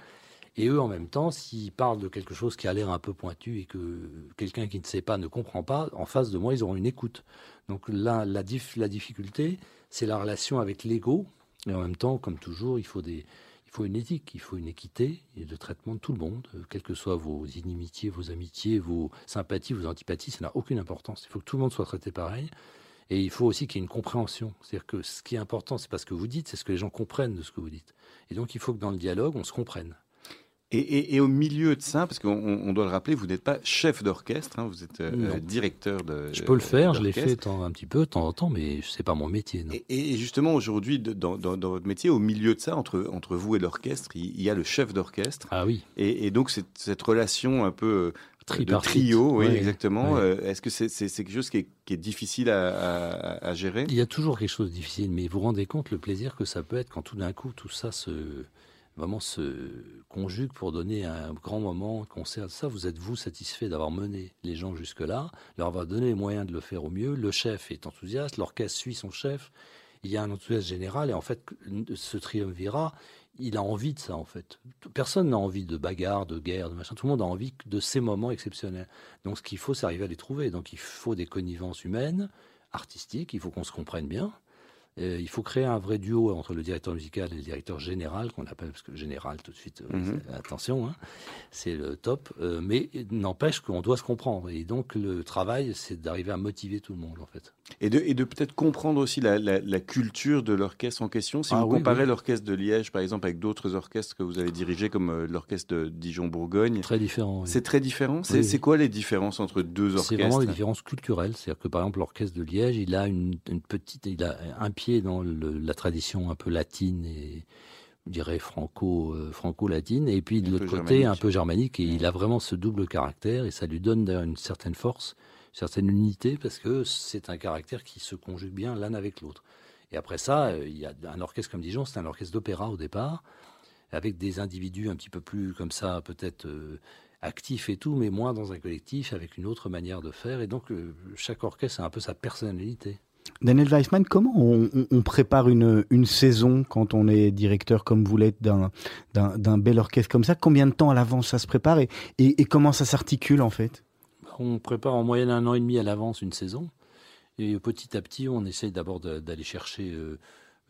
D: Et eux, en même temps, s'ils parlent de quelque chose qui a l'air un peu pointu et que quelqu'un qui ne sait pas ne comprend pas, en face de moi, ils auront une écoute. Donc là, la, la difficulté, c'est la relation avec l'ego. Et en même temps, comme toujours, il faut, des, il faut une éthique, il faut une équité et le traitement de tout le monde, euh, quelles que soient vos inimitiés, vos amitiés, vos sympathies, vos antipathies, ça n'a aucune importance. Il faut que tout le monde soit traité pareil. Et il faut aussi qu'il y ait une compréhension. C'est-à-dire que ce qui est important, c'est pas ce que vous dites, c'est ce que les gens comprennent de ce que vous dites. Et donc, il faut que dans le dialogue, on se comprenne.
C: Et, et- et au milieu de ça, parce qu'on on- on doit le rappeler, vous n'êtes pas chef d'orchestre, hein, vous êtes euh, directeur de.
D: Je peux le faire, je l'ai fait tant- un petit peu, de temps en temps, mais c'est pas mon métier. Non.
C: Et, et justement, aujourd'hui, dans, dans- dans votre métier, au milieu de ça, entre, entre vous et l'orchestre, il, y a le chef d'orchestre.
D: Ah oui,
C: Et, donc, cette, relation un peu euh, de trio, oui,
D: Ouais,
C: exactement.
D: ouais.
C: euh, Est-ce que c'est quelque chose qui est, qui est difficile à, à- à gérer?
D: Il y a toujours quelque chose de difficile, mais vous vous rendez compte le plaisir que ça peut être quand tout d'un coup tout ça se vraiment se conjugue pour donner un grand moment, un concert. Ça, vous êtes vous satisfait d'avoir mené les gens jusque là, leur avoir donné les moyens de le faire au mieux. Le chef est enthousiaste, l'orchestre suit son chef. Il y a un enthousiasme général et en fait, ce triumvirat, il a envie de ça en fait. Personne n'a envie de bagarre, de guerre, de machin. Tout le monde a envie de ces moments exceptionnels. Donc, ce qu'il faut, c'est arriver à les trouver. Donc, il faut des connivences humaines, artistiques. Il faut qu'on se comprenne bien. Euh, il faut créer un vrai duo entre le directeur musical et le directeur général, qu'on appelle, parce que général, tout de suite, euh,
C: Mhm.
D: c'est- attention, hein, c'est le top. Euh, mais n'empêche qu'on doit se comprendre. Et donc, le travail, c'est d'arriver à motiver tout le monde, en fait.
C: Et de, et de peut-être comprendre aussi la, la- la culture de l'orchestre en question. Si
D: Ah
C: vous
D: oui,
C: comparez
D: oui.
C: l'orchestre de Liège, par exemple, avec d'autres orchestres que vous avez dirigés, comme l'orchestre de Dijon-Bourgogne,
D: Très différent. oui.
C: c'est très différent. C'est c'est quoi les différences entre deux
D: C'est
C: orchestres
D: vraiment des différences culturelles. C'est-à-dire que par exemple, l'orchestre de Liège, il a une, une petite, il a un pied dans le- la tradition un peu latine et je dirais franco, euh, franco-latine, et puis de l'autre côté un peu germanique. Et il a vraiment ce double caractère et ça lui donne d'ailleurs une certaine force, une certaine unité parce que c'est un caractère qui se conjugue bien l'un avec l'autre. Et après ça, euh, il y a un orchestre comme Dijon, c'est un orchestre d'opéra au départ, avec des individus un petit peu plus comme ça, peut-être euh, actifs et tout, mais moins dans un collectif, avec une autre manière de faire. Et donc, euh, chaque orchestre a un peu sa personnalité.
E: Daniel Weissman, comment on, prépare une, une saison quand on est directeur comme vous l'êtes d'un, bel orchestre comme ça? Combien de temps à l'avance ça se prépare et, et, et comment ça s'articule en fait?
D: On prépare en moyenne un an et demi à l'avance une saison. Et petit à petit, on essaye d'abord d'aller chercher euh,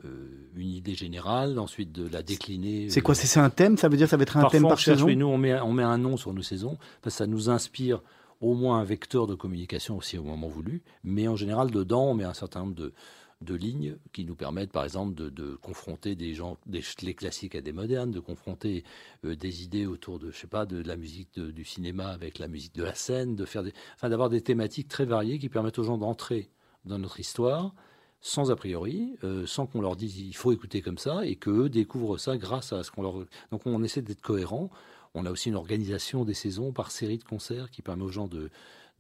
D: euh, une idée générale, ensuite de la décliner.
E: C'est quoi?
D: Euh,
E: c'est, un thème? Ça veut dire ça va être un
D: Parfois,
E: thème
D: on
E: par
D: cherche,
E: saison?
D: oui, nous, on met, on met un nom sur nos saisons, parce que ça nous inspire au moins un vecteur de communication aussi au moment voulu. Mais en général, dedans, on met un certain nombre de, de lignes qui nous permettent, par exemple, de, de confronter des gens, des, les classiques à des modernes, de confronter euh, des idées autour de, je sais pas, de, la musique du cinéma avec la musique de la scène, de faire des, enfin, d'avoir des thématiques très variées qui permettent aux gens d'entrer dans notre histoire sans a priori, euh, sans qu'on leur dise il faut écouter comme ça, et qu'eux découvrent ça grâce à ce qu'on leur. Donc on essaie d'être cohérent. On a aussi une organisation des saisons par série de concerts qui permet aux gens de,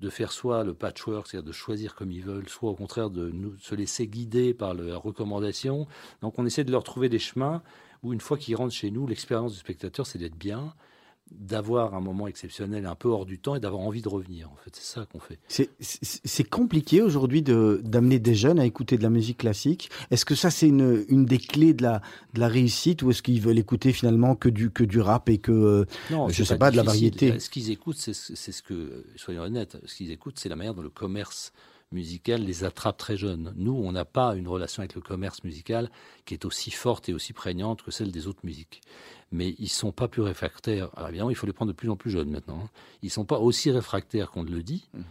D: de faire soit le patchwork, c'est-à-dire de choisir comme ils veulent, soit au contraire de se laisser guider par la recommandation. Donc on essaie de leur trouver des chemins où une fois qu'ils rentrent chez nous, l'expérience du spectateur, c'est d'être bien, d'avoir un moment exceptionnel un peu hors du temps et d'avoir envie de revenir. En fait, c'est ça qu'on fait.
E: C'est, compliqué aujourd'hui de, d'amener des jeunes à écouter de la musique classique. Est-ce que ça c'est une, une des clés de la, de la réussite ou est-ce qu'ils veulent écouter finalement que du, que du rap et que euh,
D: Non,
E: Je
D: c'est
E: sais pas, de la variété?
D: Ce qu'ils écoutent, c'est ce c'est ce que, soyons honnêtes, ce qu'ils écoutent, c'est la manière dont le commerce musical les attrape très jeunes. Nous, on n'a pas une relation avec le commerce musical qui est aussi forte et aussi prégnante que celle des autres musiques. Mais ils sont pas plus réfractaires. Alors évidemment, il faut les prendre de plus en plus jeunes maintenant. hein. Ils sont pas aussi réfractaires qu'on le dit.
C: Mhm.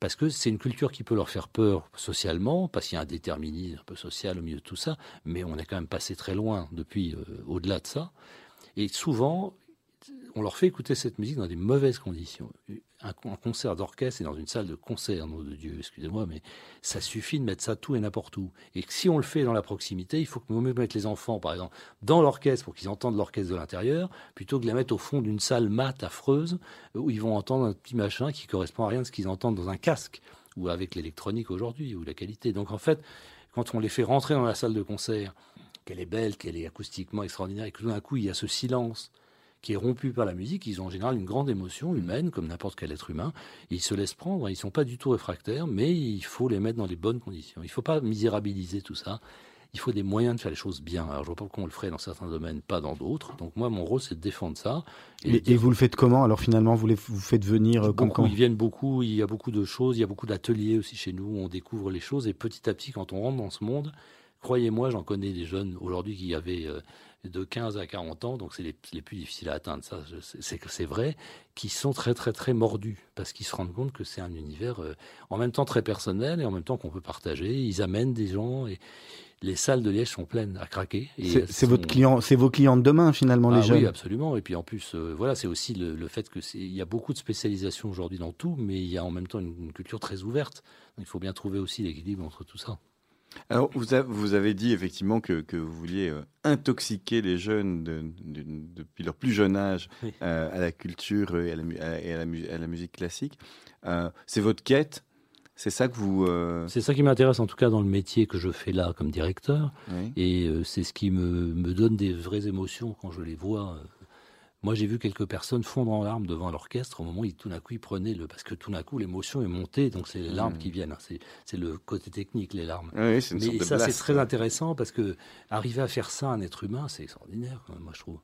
D: Parce que c'est une culture qui peut leur faire peur socialement, parce qu'il y a un déterminisme un peu social au milieu de tout ça, mais on est quand même passé très loin depuis, euh, au-delà de ça. Et souvent, on leur fait écouter cette musique dans des mauvaises conditions. Un, concert d'orchestre, c'est dans une salle de concert, nom de Dieu, excusez-moi, mais ça suffit de mettre ça tout et n'importe où. Et si on le fait dans la proximité, il faut que nous mettre les enfants, par exemple, dans l'orchestre pour qu'ils entendent l'orchestre de l'intérieur, plutôt que de les mettre au fond d'une salle mate, affreuse, où ils vont entendre un petit machin qui correspond à rien de ce qu'ils entendent dans un casque, ou avec l'électronique aujourd'hui, ou la qualité. Donc en fait, quand on les fait rentrer dans la salle de concert, qu'elle est belle, qu'elle est acoustiquement extraordinaire, et que tout d'un coup, il y a ce silence qui est rompu par la musique, ils ont en général une grande émotion humaine, comme n'importe quel être humain. ils se laissent prendre, ils ne sont pas du tout réfractaires, mais il faut les mettre dans les bonnes conditions. Il ne faut pas misérabiliser tout ça. Il faut des moyens de faire les choses bien. Alors, je vois pas pourquoi on le ferait dans certains domaines, pas dans d'autres. Donc, moi, mon rôle, c'est de défendre ça.
E: Et, vous le faites comment? Alors, finalement, vous les vous faites venir euh, comme quand
D: Ils viennent beaucoup. Il y a beaucoup de choses. Il y a beaucoup d'ateliers aussi chez nous. Où on découvre les choses. Et petit à petit, quand on rentre dans ce monde, croyez-moi, j'en connais des jeunes aujourd'hui qui avaient euh, de 15 à 40 ans, donc c'est les, plus difficiles à atteindre, ça, c'est vrai, qui sont très très très mordus parce qu'ils se rendent compte que c'est un univers euh, en même temps très personnel et en même temps qu'on peut partager. Ils amènent des gens et les salles de Liège sont pleines à craquer.
E: C'est votre client, c'est vos clients de demain finalement les ah jeunes.
D: Oui, absolument. Et puis en plus, euh, voilà, c'est aussi le, fait que il y a beaucoup de spécialisation aujourd'hui dans tout, mais il y a en même temps une, culture très ouverte. il faut bien trouver aussi l'équilibre entre tout ça.
C: Alors, vous, vous, avez dit effectivement que, que vous vouliez euh, intoxiquer les jeunes depuis leur plus jeune âge euh, à la culture et à la, et à la, musique classique. Euh, c'est votre quête c'est ça que vous.
D: C'est ça qui m'intéresse en tout cas dans le métier que je fais là comme directeur. Et c'est ce qui me, me, donne des vraies émotions quand je les vois moi, j'ai vu quelques personnes fondre en larmes devant l'orchestre au moment où tout d'un coup ils prenaient le. Parce que tout d'un coup, l'émotion est montée, donc c'est les larmes mmh. qui viennent. Hein. C'est le côté technique, les larmes.
C: Oui, une
D: Mais ça, c'est très intéressant parce que arriver à faire ça à un être humain, c'est extraordinaire, moi, je trouve.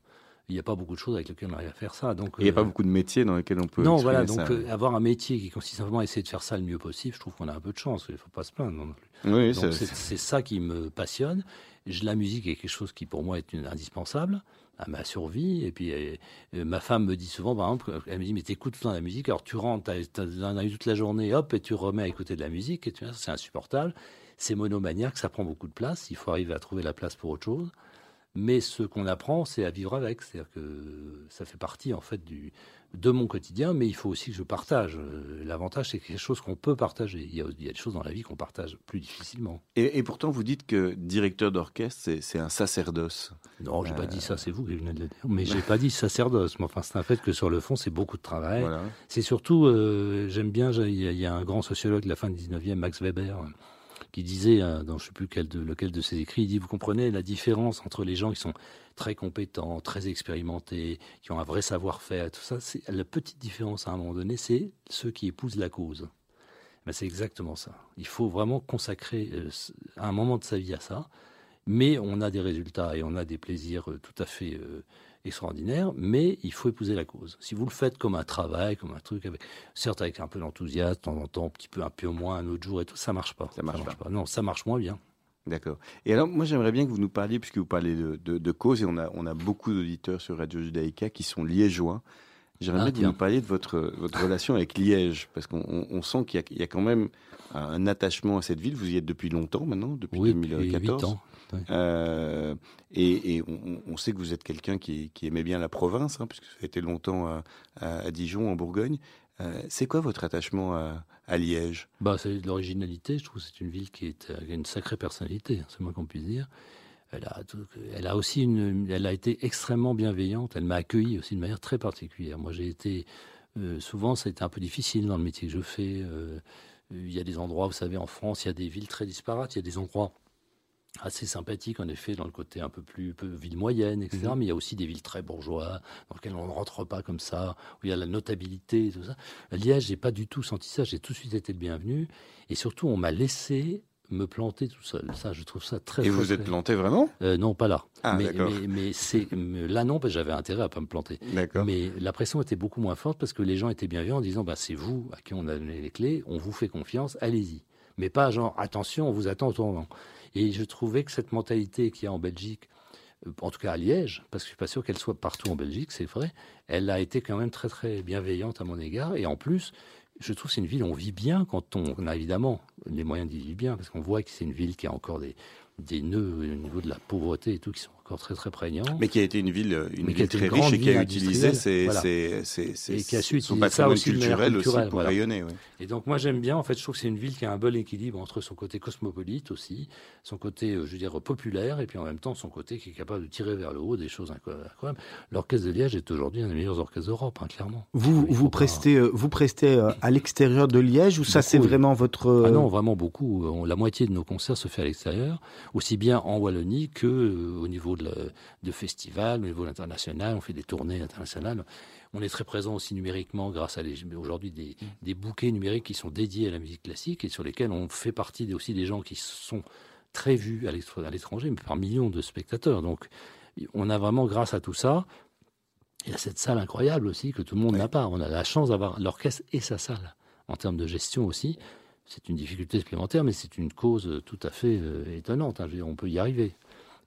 D: Il n'y a pas beaucoup de choses avec lesquelles on arrive à faire ça. Donc,
C: il n'y a pas euh, beaucoup de métiers dans lesquels on peut.
D: Non, voilà. Donc, euh, avoir un métier qui consiste simplement à essayer de faire ça le mieux possible, je trouve qu'on a un peu de chance. Il ne faut pas se plaindre non plus.
C: Oui,
D: c'est ça qui me passionne. La musique est quelque chose qui, pour moi, est une, indispensable à ma survie. Et puis, euh, ma femme me dit souvent, par exemple, elle me dit, mais t'écoutes temps la musique, alors tu rentres, t'en as eu toute la journée, hop, et tu remets à écouter de la musique, et tu vois, c'est insupportable. C'est monomaniaque, ça prend beaucoup de place, il faut arriver à trouver la place pour autre chose. Mais ce qu'on apprend, c'est à vivre avec. C'est-à-dire que ça fait partie, en fait, du, de mon quotidien, mais il faut aussi que je partage. Euh, l'avantage, c'est quelque chose qu'on peut partager. Il y, a, des choses dans la vie qu'on partage plus difficilement.
C: Et, pourtant, vous dites que directeur d'orchestre, c'est un sacerdoce.
D: Non, j'ai n'ai pas dit ça, c'est vous qui venez de le dire. Mais j'ai pas dit sacerdoce. Mais enfin, c'est un fait que sur le fond, c'est beaucoup de travail. C'est surtout, euh, j'aime bien, il y, a un grand sociologue de la fin du 19e, Max Weber, qui disait, euh, dans je ne sais plus lequel de ses écrits, il dit, vous comprenez la différence entre les gens qui sont très compétents, très expérimentés, qui ont un vrai savoir-faire, tout ça, c'est la petite différence à un moment donné, c'est ceux qui épousent la cause. Ben, c'est exactement ça. Il faut vraiment consacrer euh, un moment de sa vie à ça, mais on a des résultats et on a des plaisirs euh, tout à fait extraordinaire, mais il faut épouser la cause. Si vous le faites comme un travail, comme un truc, avec, certes avec un peu d'enthousiasme, de temps en temps, un petit peu, un peu moins, un autre jour et tout, ça marche pas.
C: Ça marche, pas.
D: Non, ça marche moins bien.
C: D'accord. Et alors, moi, j'aimerais bien que vous nous parliez, puisque vous parlez de, de, cause, et on a, on a beaucoup d'auditeurs sur Radio Judaïka qui sont liégeois. J'aimerais ah, bien que vous nous parliez de votre, votre relation avec Liège, parce qu'on sent qu'il y, y, a quand même un attachement à cette ville. Vous y êtes depuis longtemps maintenant, depuis
D: oui,
C: 2014.
D: 8 ans.
C: Euh, et, on, sait que vous êtes quelqu'un qui, aimait bien la province, hein, puisque vous avez été longtemps à, Dijon, en Bourgogne. Euh, c'est quoi votre attachement à, Liège?
D: Bah, C'est de l'originalité. Je trouve que c'est une ville qui, est, a une sacrée personnalité, hein, c'est moins qu'on puisse dire. Elle a, elle a aussi une, elle a été extrêmement bienveillante. Elle m'a accueilli aussi de manière très particulière. Moi, j'ai été euh, souvent, ça a été un peu difficile dans le métier que je fais. il y a des endroits, vous savez, en France, il y a des villes très disparates. Il y a des endroits assez sympathique en effet dans le côté un peu plus peu, ville moyenne, etc. Mhm. Mais il y a aussi des villes très bourgeois dans lesquelles on ne rentre pas comme ça, où il y a la notabilité et tout ça. À Liège, j'ai pas du tout senti ça. J'ai tout de suite été le bienvenu et surtout on m'a laissé me planter tout seul. Ça, je trouve ça très.
C: Et vous êtes planté vraiment?
D: Euh, Non, pas là. Ah, mais, mais, c'est là non, parce que j'avais intérêt à pas me planter. Mais la pression était beaucoup moins forte parce que les gens étaient bienveillants en disant bah c'est vous à qui on a donné les clés, on vous fait confiance, allez-y. Mais pas genre attention, on vous attend au tournant. Et je trouvais que cette mentalité qu'il y a en Belgique, euh, en tout cas à Liège, parce que je suis pas sûr qu'elle soit partout en Belgique, c'est vrai, elle a été quand même très très bienveillante à mon égard. Et en plus, je trouve que c'est une ville où on vit bien quand on, a évidemment les moyens d'y vivre bien, parce qu'on voit que c'est une ville qui a encore des, des nœuds au niveau de la pauvreté et tout qui sont encore très très prégnants.
C: Mais qui a été une ville, une ville très riche et qui a utilisé ses, et
D: qui a su son patrimoine culturel aussi
C: pour rayonner.
D: Et donc moi j'aime bien, en fait, je trouve que c'est une ville qui a un bon équilibre entre son côté cosmopolite aussi, son côté, euh, je veux dire, populaire, et puis en même temps son côté qui est capable de tirer vers le haut des choses incroyables. L'orchestre de Liège est aujourd'hui un des meilleurs orchestres d'Europe, hein, clairement.
E: Vous vous prestez, euh, vous prestez euh, à l'extérieur de Liège ou ça c'est vraiment votre
D: Ah non, vraiment beaucoup. La moitié de nos concerts se fait à l'extérieur. aussi bien en Wallonie que au niveau de, de festivals, au niveau international. On fait des tournées internationales. On est très présent aussi numériquement grâce à aujourd'hui des, mm. des, bouquets numériques qui sont dédiés à la musique classique et sur lesquels on fait partie aussi des gens qui sont très vus à l'étranger, mais par millions de spectateurs. Donc, on a vraiment, grâce à tout ça, il y a cette salle incroyable aussi que tout le monde n'a pas. On a la chance d'avoir l'orchestre et sa salle. En termes de gestion aussi, c'est une difficulté supplémentaire, mais c'est une cause tout à fait euh, étonnante. Hein. on peut y arriver.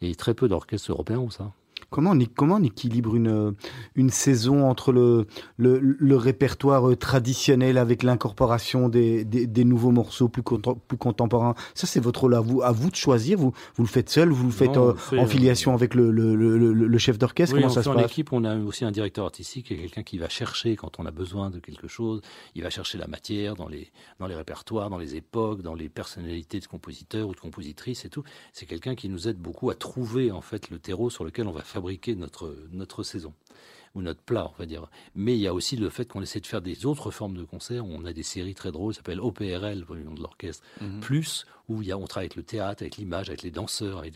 D: Et très peu d'orchestres européens ont ça.
E: Comment on, comment on équilibre une, une saison entre le, le, répertoire euh, traditionnel avec l'incorporation des, des, nouveaux morceaux plus, plus contemporains? Ça, c'est votre rôle à vous, à vous de choisir. Vous, vous le faites seul, vous le faites euh, en euh, filiation avec le, le chef d'orchestre
D: Comment ça se passe? En équipe, on a aussi un directeur artistique et quelqu'un qui va chercher quand on a besoin de quelque chose. Il va chercher la matière dans les, dans les répertoires, dans les époques, dans les personnalités de compositeurs ou de compositrices et tout. C'est quelqu'un qui nous aide beaucoup à trouver en fait le terreau sur lequel on va fabriquer notre, notre saison ou notre plat, on va dire. Mais il y a aussi le fait qu'on essaie de faire des autres formes de concerts. On a des séries très drôles, ça s'appelle OPRL, le nom de l'orchestre, mhm. plus, où il y a, on travaille avec le théâtre, avec l'image, avec les danseurs, et,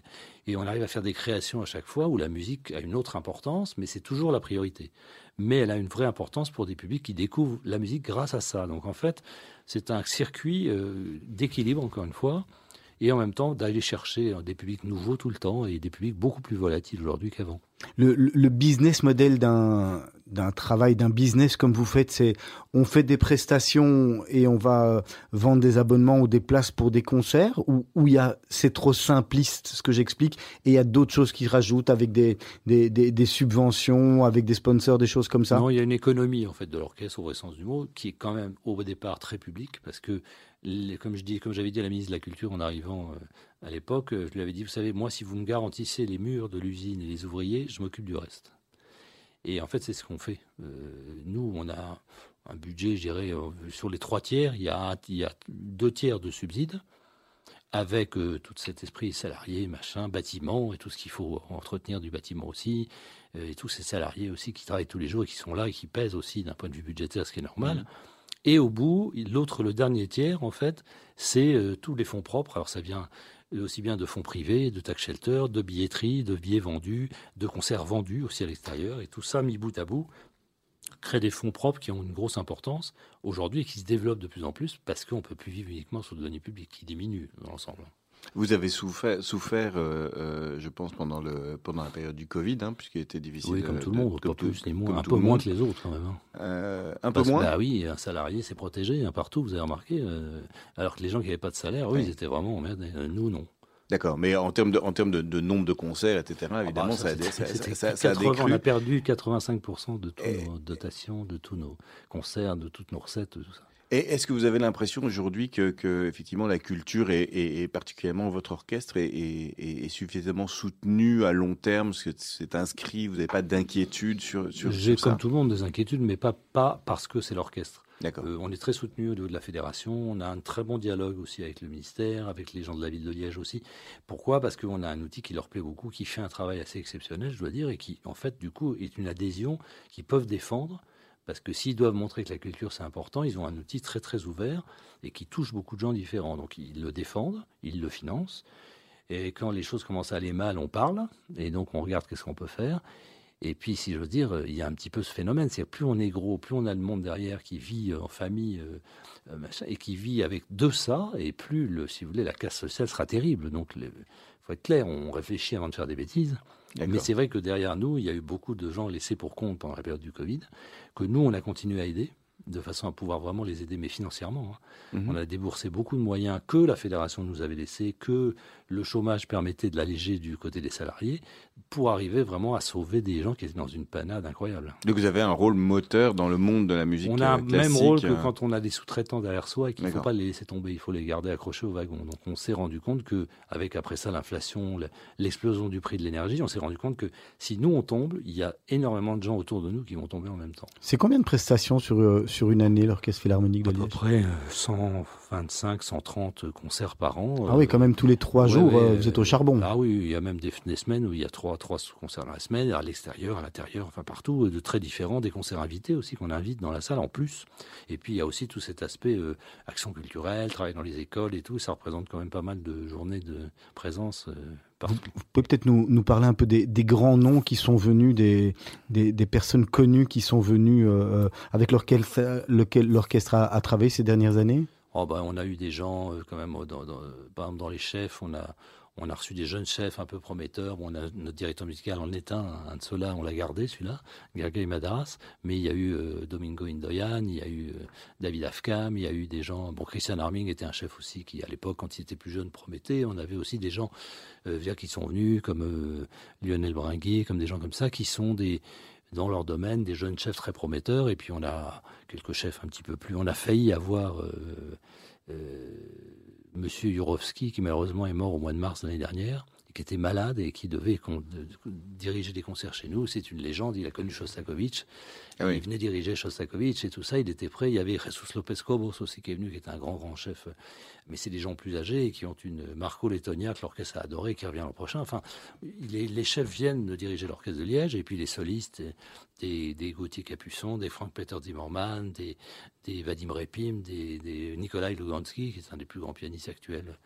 D: et, on arrive à faire des créations à chaque fois où la musique a une autre importance, mais c'est toujours la priorité. Mais elle a une vraie importance pour des publics qui découvrent la musique grâce à ça. Donc en fait, c'est un circuit euh, d'équilibre, encore une fois, et en même temps d'aller chercher des publics nouveaux tout le temps et des publics beaucoup plus volatiles aujourd'hui qu'avant.
E: Le, le, business model d'un d'un travail, d'un business comme vous faites, c'est on fait des prestations et on va vendre des abonnements ou des places pour des concerts ou il y a c'est trop simpliste ce que j'explique et il y a d'autres choses qui rajoutent avec des, des, des, des, subventions, avec des sponsors, des choses comme ça?
D: Non, il y a une économie en fait de l'orchestre au vrai sens du mot qui est quand même au départ très publique parce que comme j'avais dit à la ministre de la Culture en arrivant euh, à l'époque, euh, je lui avais dit, vous savez, moi, si vous me garantissez les murs de l'usine et les ouvriers, je m'occupe du reste. Et en fait, c'est ce qu'on fait. Euh, nous, on a un budget, je dirais, sur les trois tiers, il y a, il y a deux tiers de subsides, avec tout cet esprit salarié, machin, bâtiment, et tout ce qu'il faut entretenir du bâtiment aussi, et tous ces salariés aussi qui travaillent tous les jours et qui sont là et qui pèsent aussi d'un point de vue budgétaire, ce qui est normal. Mmh. Et au bout, l'autre, le dernier tiers, en fait, c'est euh, tous les fonds propres. Alors ça vient aussi bien de fonds privés, de tax shelter, de billetterie, de billets vendus, de concerts vendus aussi à l'extérieur. Et tout ça, mis bout à bout, crée des fonds propres qui ont une grosse importance aujourd'hui et qui se développent de plus en plus parce qu'on ne peut plus vivre uniquement sur le données publiques qui diminuent dans l'ensemble.
C: Vous avez souffert, souffert euh, euh, je pense, pendant, le, pendant la période du Covid, hein, puisqu'il était difficile.
D: Oui, comme tout le monde, plus ni moins, un peu moins que les autres quand même. Hein.
C: Euh, un peu moins
D: Bah oui, un salarié c'est protégé hein, partout, vous avez remarqué. alors que les gens qui n'avaient pas de salaire, eux, ils étaient vraiment emmerdés. Nous, non.
C: D'accord, mais en termes de, en termes de, nombre de concerts, etc., ah bah, évidemment, ça, a, ça,
D: On a perdu 85% de toutes nos dotations, de tous nos concerts, de toutes nos recettes, tout ça.
C: Et est-ce que vous avez l'impression aujourd'hui que, effectivement la culture et, particulièrement votre orchestre est, suffisamment soutenue à long terme, parce que c'est inscrit, vous n'avez pas d'inquiétude sur, sur,
D: J'ai comme tout le monde des inquiétudes, mais pas, pas parce que c'est l'orchestre. Euh, on est très soutenu au niveau de la fédération. On a un très bon dialogue aussi avec le ministère, avec les gens de la ville de Liège aussi. Pourquoi? Parce qu'on a un outil qui leur plaît beaucoup, qui fait un travail assez exceptionnel, je dois dire, et qui, en fait, du coup, est une adhésion qu'ils peuvent défendre parce que s'ils doivent montrer que la culture c'est important, ils ont un outil très très ouvert et qui touche beaucoup de gens différents. Donc ils le défendent, ils le financent. Et quand les choses commencent à aller mal, on parle. Et donc on regarde qu'est-ce qu'on peut faire. Et puis, si veux dire, il y a un petit peu ce phénomène, c'est plus on est gros, plus on a le monde derrière qui vit en famille euh, euh, et qui vit avec de ça, et plus, le, si vous voulez, la casse sociale sera terrible. Donc, il faut être clair, on réfléchit avant de faire des bêtises. Mais c'est vrai que derrière nous, il y a eu beaucoup de gens laissés pour compte pendant la période du Covid, que nous, on a continué à aider de façon à pouvoir vraiment les aider, mais financièrement. Hein. Mhm. On a déboursé beaucoup de moyens que la fédération nous avait laissés, que le chômage permettait de l'alléger du côté des salariés, pour arriver vraiment à sauver des gens qui étaient dans une panade incroyable.
C: Donc vous avez un rôle moteur dans le monde de la musique
D: On
C: a
D: le même rôle que euh. quand on a des sous-traitants derrière soi et qu'il ne faut pas les laisser tomber, il faut les garder accrochés au wagon. Donc on s'est rendu compte que, avec après ça l'inflation, l'explosion du prix de l'énergie, on s'est rendu compte que si nous on tombe, il y a énormément de gens autour de nous qui vont tomber en même temps.
E: C'est combien de prestations sur, euh, sur une année, l'Orchestre Philharmonique de
D: À
E: Liège?
D: peu près 125, 130 concerts par an.
E: Ah oui, quand même tous les trois
D: Ouais,
E: jours, euh, vous êtes au charbon.
D: Ah oui, il y a même des, des semaines où il y a trois, trois concerts dans la semaine, à l'extérieur, à l'intérieur, enfin partout, de très différents, des concerts invités aussi qu'on invite dans la salle en plus. Et puis il y a aussi tout cet aspect euh, action culturelle, travail dans les écoles et tout. Ça représente quand même pas mal de journées de présence euh.
E: Vous pouvez peut-être nous, nous parler un peu des, des grands noms qui sont venus, des, des, des personnes connues qui sont venues euh, avec lequel l'orchestre a, a travaillé ces dernières années?
D: Oh bah, on a eu des gens euh, quand même, euh, dans, par exemple dans les chefs, on a, reçu des jeunes chefs un peu prometteurs. On a notre directeur musical en est un, de ceux-là, on l'a gardé celui-là, Gagay Madaras. Mais il y a eu euh, Domingo Indoyan, il y a eu David Afkam, il y a eu des gens. Bon, Christian Arming était un chef aussi qui, à l'époque, quand il était plus jeune, promettait. On avait aussi des gens euh, via qui sont venus, comme Lionel Bringuier, comme des gens comme ça, qui sont des dans leur domaine, des jeunes chefs très prometteurs. Et puis on a quelques chefs un petit peu plus. On a failli avoir euh, euh, Monsieur Jurovski, qui malheureusement est mort au mois de mars l'année dernière, qui était malade et qui devait de- diriger des concerts chez nous. C'est une légende. Il a connu Shostakovich.
C: Ah oui.
D: Il venait diriger Shostakovich et tout ça. Il était prêt. Il y avait Jesus Lopez Cobos aussi qui est venu, qui était un grand, grand chef. Mais c'est des gens plus âgés et qui ont une Marco Lettonia que l'orchestre a adoré, qui revient l'an prochain. Enfin, les, les chefs viennent de diriger l'orchestre de Liège et puis les solistes, des, des Gauthier Capuçon, des Frank Peter Zimmermann, des, des Vadim Repim, des, des Nikolai Lugansky, qui est un des plus grands pianistes actuels.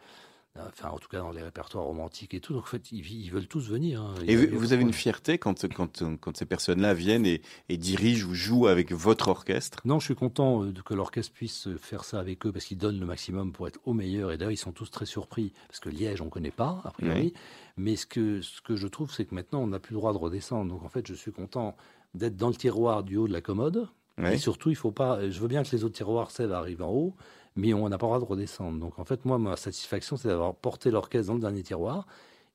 D: Enfin, en tout cas, dans les répertoires romantiques et tout. Donc, en fait, ils, ils veulent tous venir. hein.
C: Et vous, avez une fierté quand, quand, quand ces personnes-là viennent et, et dirigent ou jouent avec votre orchestre?
D: Non, je suis content euh, que l'orchestre puisse euh, faire ça avec eux parce qu'ils donnent le maximum pour être au meilleur. Et d'ailleurs, ils sont tous très surpris parce que Liège, on connaît pas, a priori. Mais ce que, ce que je trouve, c'est que maintenant, on n'a plus le droit de redescendre. Donc, en fait, je suis content d'être dans le tiroir du haut de la commode. Et surtout, il faut pas. Je veux bien que les autres tiroirs cèdent arrivent en haut, mais on n'a pas le droit de redescendre. Donc, en fait, moi, ma satisfaction, c'est d'avoir porté l'orchestre dans le dernier tiroir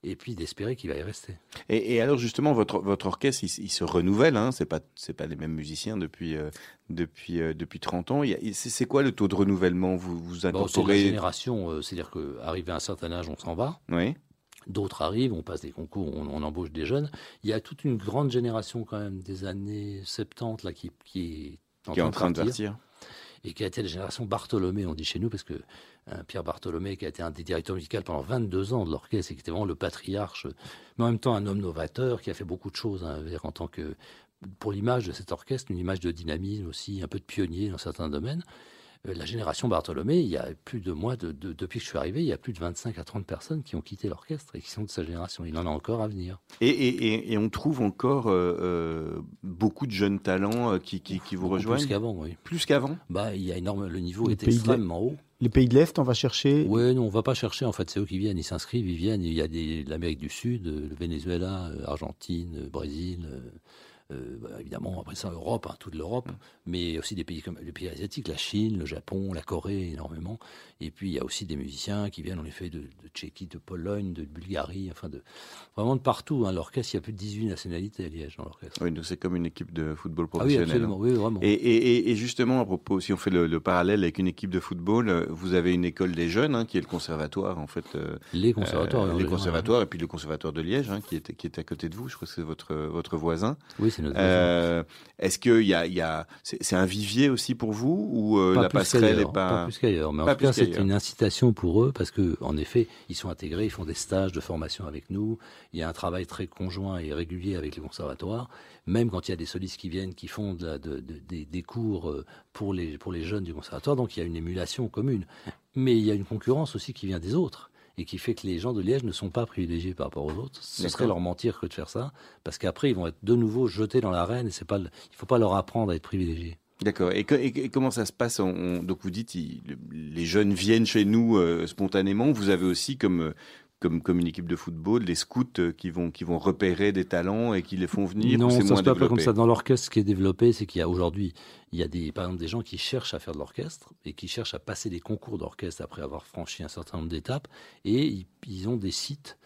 D: et puis d'espérer qu'il va y rester.
C: Et, et alors justement, votre, votre orchestre, il, se renouvelle, hein, c'est pas c'est pas les mêmes musiciens depuis euh, depuis euh, depuis 30 ans. C'est quoi le taux de renouvellement? Vous vous
D: Bon, c'est la
C: incorporez
D: génération, euh, c'est-à-dire qu'arrivé à un certain âge, on s'en va.
C: Oui.
D: D'autres arrivent, on passe des concours, on, on embauche des jeunes. Il y a toute une grande génération quand même des années 70 là, qui, qui est
C: Qui est en train de
D: partir,
C: partir.
D: Et qui a été la génération Bartholomé, on dit chez nous, parce que euh, Pierre Bartholomé, qui a été un des directeurs musicaux pendant 22 ans de l'orchestre, et qui était vraiment le patriarche, mais en même temps un homme novateur, qui a fait beaucoup de choses hein, en tant que pour l'image de cet orchestre, une image de dynamisme aussi, un peu de pionnier dans certains domaines. Euh, La génération Bartholomé, il y a plus de moi, de, de- depuis que je suis arrivé, il y a plus de 25 à 30 personnes qui ont quitté l'orchestre et qui sont de sa génération. Il en a encore à venir.
C: Et, et, et, et on trouve encore euh, euh, beaucoup de jeunes talents qui, qui, qui vous
D: Beaucoup
C: rejoignent
D: Plus qu'avant, oui.
C: Plus qu'avant?
D: Bah, il y a énorme, le niveau
E: Le
D: est extrêmement haut.
E: Les pays de l'Est, on va chercher?
D: Oui, non, on va pas chercher. En fait, c'est eux qui viennent, ils s'inscrivent, ils viennent. Il y a des, l'Amérique du Sud, le Venezuela, Argentine, euh, Brésil. Euh, bah, évidemment, après ça, Europe, hein, toute l'Europe, mais aussi des pays comme les pays asiatiques, la Chine, le Japon, la Corée, énormément. Et puis, il y a aussi des musiciens qui viennent, en effet, de, de Tchéquie, de Pologne, de Bulgarie, enfin, de, vraiment de partout. Hein. L'orchestre, il y a plus de 18 nationalités à Liège dans l'orchestre.
C: Oui, donc c'est comme une équipe de football
D: Ah oui,
C: professionnel.
D: absolument, oui, vraiment.
C: Et, et, et- et justement, à propos, si on fait le, le parallèle avec une équipe de football, euh, vous avez une école des jeunes, hein, qui est le conservatoire, en fait. euh,
D: les conservatoires.
C: euh, les conservatoires, et puis le conservatoire de Liège, hein, qui, est, qui est à côté de vous. Je crois que c'est votre, votre voisin.
D: Oui, c'est notre
C: Euh, Est-ce que y a, y a, c'est un vivier aussi pour vous ou euh,
D: Pas
C: la passerelle
D: qu'ailleurs,
C: est pas...
D: plus qu'ailleurs. Mais en
C: pas
D: tout cas,
C: plus
D: c'est une incitation pour eux parce que, en effet, ils sont intégrés, ils font des stages de formation avec nous. Il y a un travail très conjoint et régulier avec les conservatoires. Même quand il y a des solistes qui viennent, qui font de la- de- de- des, des cours euh, pour les, pour les jeunes du conservatoire, donc il y a une émulation commune. Mais il y a une concurrence aussi qui vient des autres et qui fait que les gens de Liège ne sont pas privilégiés par rapport aux autres. Ce serait leur mentir que de faire ça, parce qu'après ils vont être de nouveau jetés dans l'arène et c'est pas, le- il faut pas leur apprendre à être privilégiés.
C: D'accord. Et, que- et- et comment ça se passe on- on- Donc vous dites, il- les jeunes viennent chez nous euh, spontanément. Vous avez aussi comme euh, comme comme une équipe de football des scouts euh, qui vont qui vont repérer des talents et qui les font venir.
D: Non, ça
C: moins
D: se passe pas comme ça. Dans l'orchestre, ce qui est développé, c'est qu'il y a aujourd'hui, il y a des, par exemple des gens qui cherchent à faire de l'orchestre et qui cherchent à passer des concours d'orchestre après avoir franchi un certain nombre d'étapes. Et ils, ils ont des sites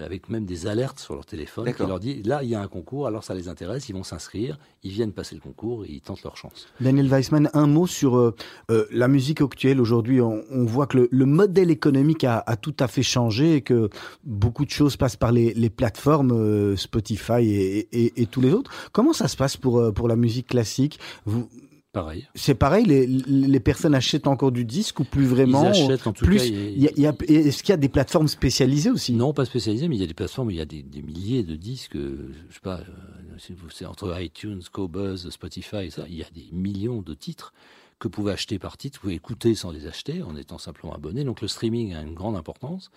D: avec même des alertes sur leur téléphone qui leur dit là il y a un concours, alors ça les intéresse, ils vont s'inscrire, ils viennent passer le concours et ils tentent leur chance.
E: Daniel Weissman, un mot sur euh, euh, la musique actuelle. Aujourd'hui, on, on voit que le, le modèle économique a, a tout à fait changé et que beaucoup de choses passent par les, les plateformes euh, Spotify et, et- et tous les autres. Comment ça se passe pour, pour la musique classique? Vous,
D: Pareil.
E: C'est pareil, les, les, personnes achètent encore du disque ou plus vraiment
D: Ils achètent en tout
E: plus,
D: cas.
E: Est-ce qu'il y a des plateformes spécialisées aussi?
D: Non, pas spécialisées, mais il y a des plateformes où il y a des, des milliers de disques. Euh, je sais pas, euh, c'est entre iTunes, Cobuzz, Spotify, ça, il y a des millions de titres que pouvez acheter par titre, vous pouvez écouter sans les acheter en étant simplement abonné. Donc le streaming a une grande importance.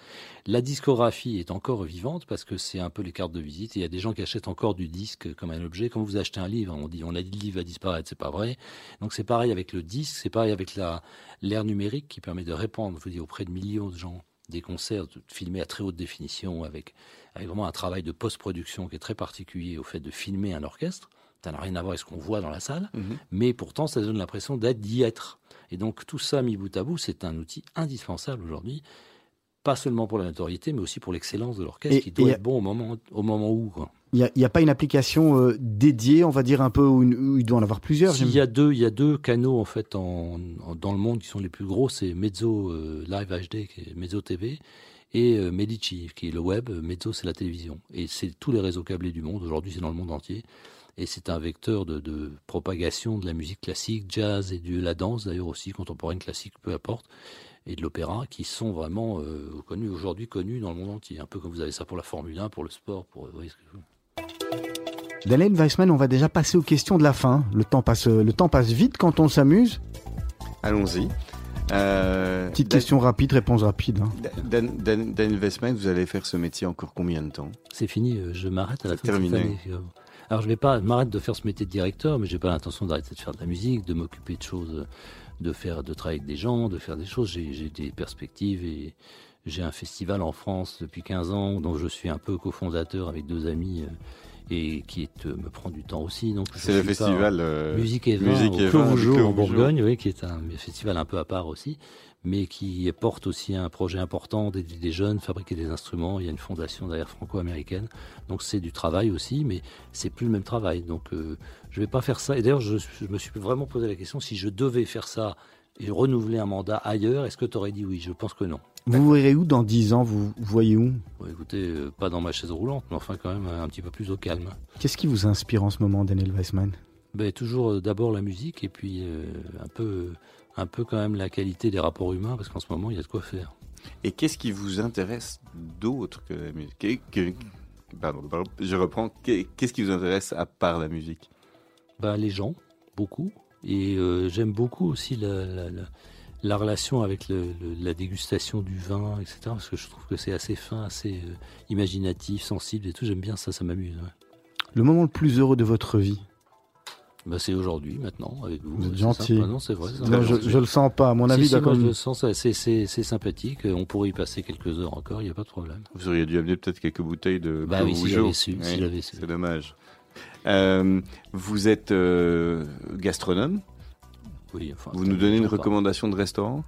D: La discographie est encore vivante parce que c'est un peu les cartes de visite. Il y a des gens qui achètent encore du disque comme un objet. Quand vous achetez un livre, on dit on a dit le livre va disparaître, c'est pas vrai. Donc c'est pareil avec le disque, c'est pareil avec l'ère numérique qui permet de répandre, vous dis, auprès de millions de gens des concerts filmés à très haute définition avec vraiment un travail de post-production qui est très particulier au fait de filmer un orchestre. Ça n'a rien à voir avec ce qu'on voit dans la salle, mhm. mais pourtant ça donne l'impression d'être d'y être. Et donc tout ça mis bout à bout, c'est un outil indispensable aujourd'hui, pas seulement pour la notoriété, mais aussi pour l'excellence de l'orchestre qui doit être bon au moment, au moment où.
E: Il n'y a, a, pas une application euh, dédiée, on va dire un peu, où, il doit en avoir plusieurs.
D: Il y a deux, il y a deux canaux en fait en, dans le monde qui sont les plus gros, c'est Mezzo euh, Live HD, qui est Mezzo TV, et euh, Medici, qui est le web. Mezzo, c'est la télévision, et c'est tous les réseaux câblés du monde. Aujourd'hui, c'est dans le monde entier et c'est un vecteur de, propagation de la musique classique, jazz et de la danse d'ailleurs aussi, contemporaine, classique, peu importe, et de l'opéra, qui sont vraiment euh, connus aujourd'hui, connus dans le monde entier. Un peu comme vous avez ça pour la Formule 1, pour le sport, pour... Vous voyez ce que je veux.
E: Daniel Weissman, on va déjà passer aux questions de la fin. Le temps passe, le temps passe vite quand on s'amuse.
C: Allons-y.
E: Euh, Petite question rapide, réponse rapide. Hein.
C: Daniel Weissman, vous allez faire ce métier encore combien de temps?
D: C'est fini, euh, je m'arrête à la fin de cette année. Alors je vais pas m'arrêter de faire ce métier de directeur, mais j'ai pas l'intention d'arrêter de faire de la musique, de m'occuper de choses, de faire, de travailler avec des gens, de faire des choses. J'ai des perspectives et j'ai un festival en France depuis 15 ans dont je suis un peu cofondateur avec deux amis. Euh, et qui est, euh, me prend du temps aussi. Donc
C: c'est le festival euh,
D: Musique et Vin musique au en Bourgogne, oui, qui est un festival un peu à part aussi mais qui porte aussi un projet important d'aider des jeunes, fabriquer des instruments. Il y a une fondation derrière franco-américaine. Donc c'est du travail aussi, mais c'est plus le même travail. Donc euh, je ne vais pas faire ça. Et d'ailleurs, je, me suis vraiment posé la question si je devais faire ça et renouveler un mandat ailleurs, est-ce que tu aurais dit oui? Je pense que non.
E: Vous verrez où dans 10 ans? Vous voyez où?
D: Écoutez, euh, pas dans ma chaise roulante, mais enfin quand même un petit peu plus au calme.
E: Qu'est-ce qui vous inspire en ce moment, Daniel Weissman?
D: Ben, Toujours euh, d'abord la musique et puis un peu un peu quand même la qualité des rapports humains, parce qu'en ce moment, il y a de quoi faire.
C: Et qu'est-ce qui vous intéresse d'autre que la musique pardon, je reprends. Qu'est-ce qui vous intéresse à part la musique?
D: Bah, Les gens, beaucoup. Et euh, j'aime beaucoup aussi la, la, relation avec la dégustation du vin, etc. Parce que je trouve que c'est assez fin, assez euh, imaginatif, sensible et tout. J'aime bien ça, ça m'amuse.
E: Le moment le plus heureux de votre vie?
D: Bah, c'est aujourd'hui, maintenant, avec vous.
E: Vous êtes gentil.
D: non, c'est vrai.
E: je, je, le sens pas. À mon avis,
D: si, si, moi, je le sens. C'est sympathique. On pourrait y passer quelques heures encore. Il n'y a pas de problème.
C: Vous auriez dû amener peut-être quelques bouteilles de.
D: Bah oui, si j'avais su.
C: C'est dommage. Euh, vous êtes euh, gastronome.
D: Oui. Enfin,
C: vous nous donnez une recommandation de restaurant?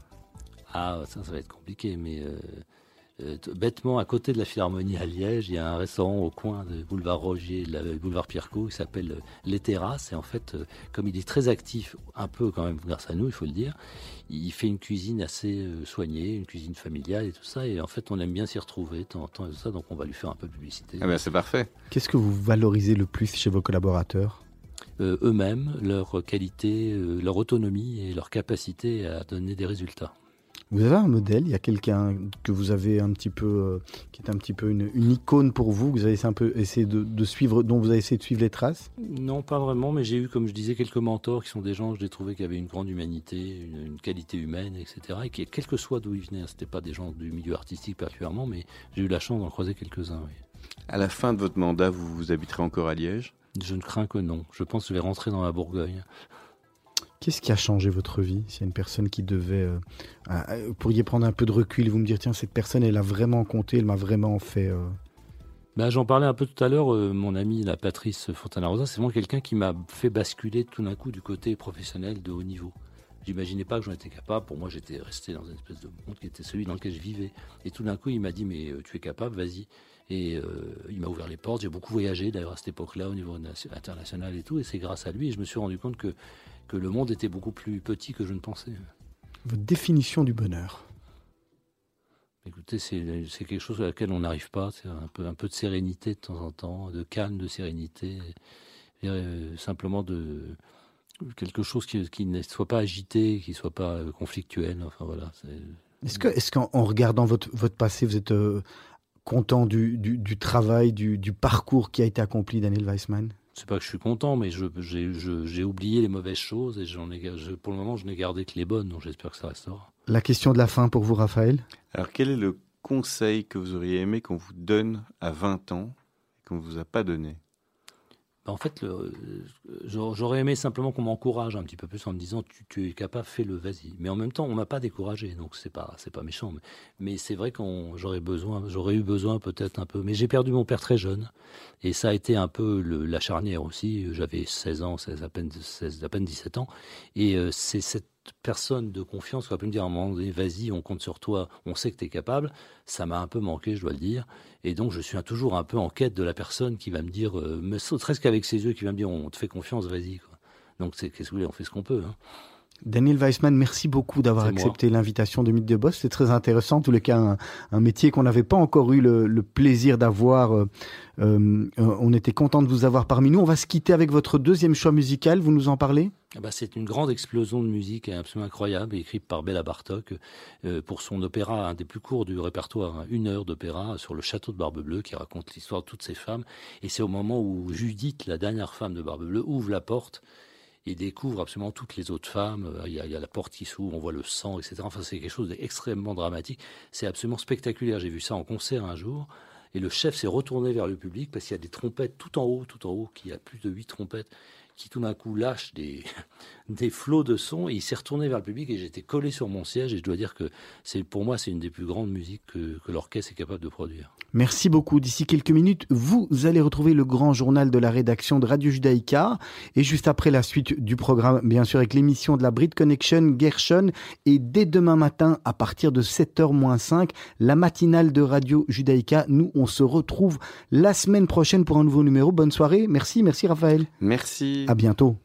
D: Ah, ça, ça va être compliqué, mais. Euh, euh, bêtement, à côté de la Philharmonie à Liège, il y a un restaurant au coin de boulevard Roger, le boulevard Pierrot, qui s'appelle euh, Les Terrasses. Et en fait, euh, comme il est très actif, un peu quand même grâce à nous, il faut le dire, il fait une cuisine assez soignée, une cuisine familiale et tout ça. Et en fait, on aime bien s'y retrouver de temps en temps et tout ça. Donc, on va lui faire un peu de publicité.
C: Ah ben, c'est parfait.
E: Qu'est-ce que vous valorisez le plus chez vos collaborateurs?
D: Eux-mêmes, leur qualité, leur autonomie et leur capacité à donner des résultats.
E: Vous avez un modèle Il y a quelqu'un que vous avez un petit peu, euh, qui est un petit peu une, icône pour vous, que vous avez un peu essayé de, suivre, dont vous avez essayé de suivre les traces?
D: Non, pas vraiment, mais j'ai eu, comme je disais, quelques mentors qui sont des gens que j'ai trouvé qui avaient une grande humanité, une, qualité humaine, etc. Et qui, quel que soit d'où ils venaient, hein, c'était pas des gens du milieu artistique particulièrement, mais j'ai eu la chance d'en croiser quelques-uns.
C: À la fin de votre mandat, vous, vous habiterez encore à Liège?
D: Je ne crains que non. Je pense que je vais rentrer dans la Bourgogne.
E: Qu'est-ce qui a changé votre vie S'il y a une personne qui devait... Euh, euh, vous pourriez prendre un peu de recul et vous me dire, tiens, cette personne, elle a vraiment compté, elle m'a vraiment fait... Euh,
D: ben, J'en parlais un peu tout à l'heure, mon ami, la Patrice Fontana-Rosa, c'est vraiment quelqu'un qui m'a fait basculer tout d'un coup du côté professionnel de haut niveau. J'imaginais pas que j'en étais capable. Pour moi, j'étais resté dans une espèce de monde qui était celui dans lequel je vivais. Et tout d'un coup, il m'a dit, mais tu es capable, vas-y. Et il m'a ouvert les portes. J'ai beaucoup voyagé, d'ailleurs, à cette époque-là, au niveau international et tout. Et c'est grâce à lui. Et je me suis rendu compte que que le monde était beaucoup plus petit que je ne pensais.
E: Votre définition du bonheur
D: Écoutez, c'est quelque chose à laquelle on n'arrive pas. C'est un peu, un peu de sérénité de temps en temps, de calme, de sérénité. Euh, simplement de, quelque chose qui, qui, ne soit pas agité, qui soit pas conflictuel. Enfin voilà.
E: Est-ce que, est-ce qu'en regardant votre votre passé, vous êtes content du, du, du travail, du, du, parcours qui a été accompli, Daniel Weissman?
D: C'est pas que je suis content, mais j'ai oublié les mauvaises choses et j'en ai, pour le moment, je n'ai gardé que les bonnes, donc j'espère que ça restera.
E: La question de la fin pour vous, Raphaël?
C: Alors, quel est le conseil que vous auriez aimé qu'on vous donne à 20 ans et qu'on ne vous a pas donné?
D: En fait, j'aurais aimé simplement qu'on m'encourage un petit peu plus en me disant tu, es capable, fais-le, vas-y. Mais en même temps, on m'a pas découragé, donc c'est pas c'est pas méchant. Mais, c'est vrai qu'on j'aurais besoin, j'aurais eu besoin peut-être un peu. Mais j'ai perdu mon père très jeune, et ça a été un peu la charnière aussi. J'avais 16 ans, 16, à peine 16, à peine 17 ans, et euh, c'est cette personne de confiance qui va pu me dire à un moment donné, vas-y, on compte sur toi, on sait que tu es capable. Ça m'a un peu manqué, je dois le dire. Et donc, je suis toujours un peu en quête de la personne qui va me dire, euh, serait-ce qu'avec ses yeux, qui va me dire, on te fait confiance, vas-y. Donc, qu'est-ce que vous voulez, on fait ce qu'on peut. Hein.
E: Daniel Weissman, merci beaucoup d'avoir accepté l'invitation de Mythe de Boss. C'est très intéressant, en tous les cas, un, métier qu'on n'avait pas encore eu le, plaisir d'avoir. Euh, euh, on était content de vous avoir parmi nous. On va se quitter avec votre deuxième choix musical. Vous nous en parlez?
D: Ah bah, C'est une grande explosion de musique absolument incroyable, écrite par Bella Bartok euh, pour son opéra, un des plus courts du répertoire, hein, une heure d'opéra sur le château de Barbe Bleue qui raconte l'histoire de toutes ces femmes. Et c'est au moment où Judith, la dernière femme de Barbe Bleue, ouvre la porte il découvre absolument toutes les autres femmes. Euh, il y a, il y a la porte qui s'ouvre, on voit le sang, etc. Enfin, c'est quelque chose d'extrêmement dramatique. C'est absolument spectaculaire. J'ai vu ça en concert un jour. Et le chef s'est retourné vers le public parce qu'il y a des trompettes tout en haut, tout en haut, qui a plus de huit trompettes qui tout d'un coup lâchent des, des flots de son et il s'est retourné vers le public et j'étais collé sur mon siège et je dois dire que c'est pour moi c'est une des plus grandes musiques que, que l'orchestre est capable de produire.
E: Merci beaucoup. D'ici quelques minutes, vous allez retrouver le grand journal de la rédaction de Radio Judaïka et juste après la suite du programme, bien sûr, avec l'émission de la Brit Connection, Gershon et dès demain matin à partir de 7h-5, la matinale de Radio Judaïka. Nous, on se retrouve la semaine prochaine pour un nouveau numéro. Bonne soirée. Merci, merci Raphaël.
C: Merci.
E: À bientôt.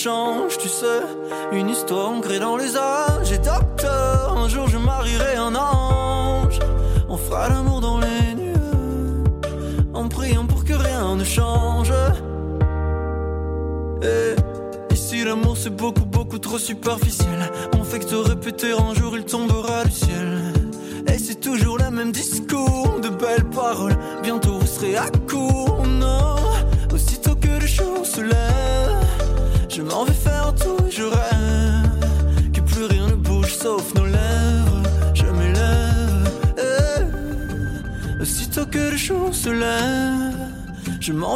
F: Change, tu sais. Une histoire ancrée dans les âges. Et docteur, un jour je marierai un an. On fera l'amour dans les nueux, en priant pour que rien ne change. Et ici l'amour c'est beaucoup beaucoup trop superficiel.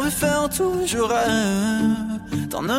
F: Vais faire rêve. D'un amour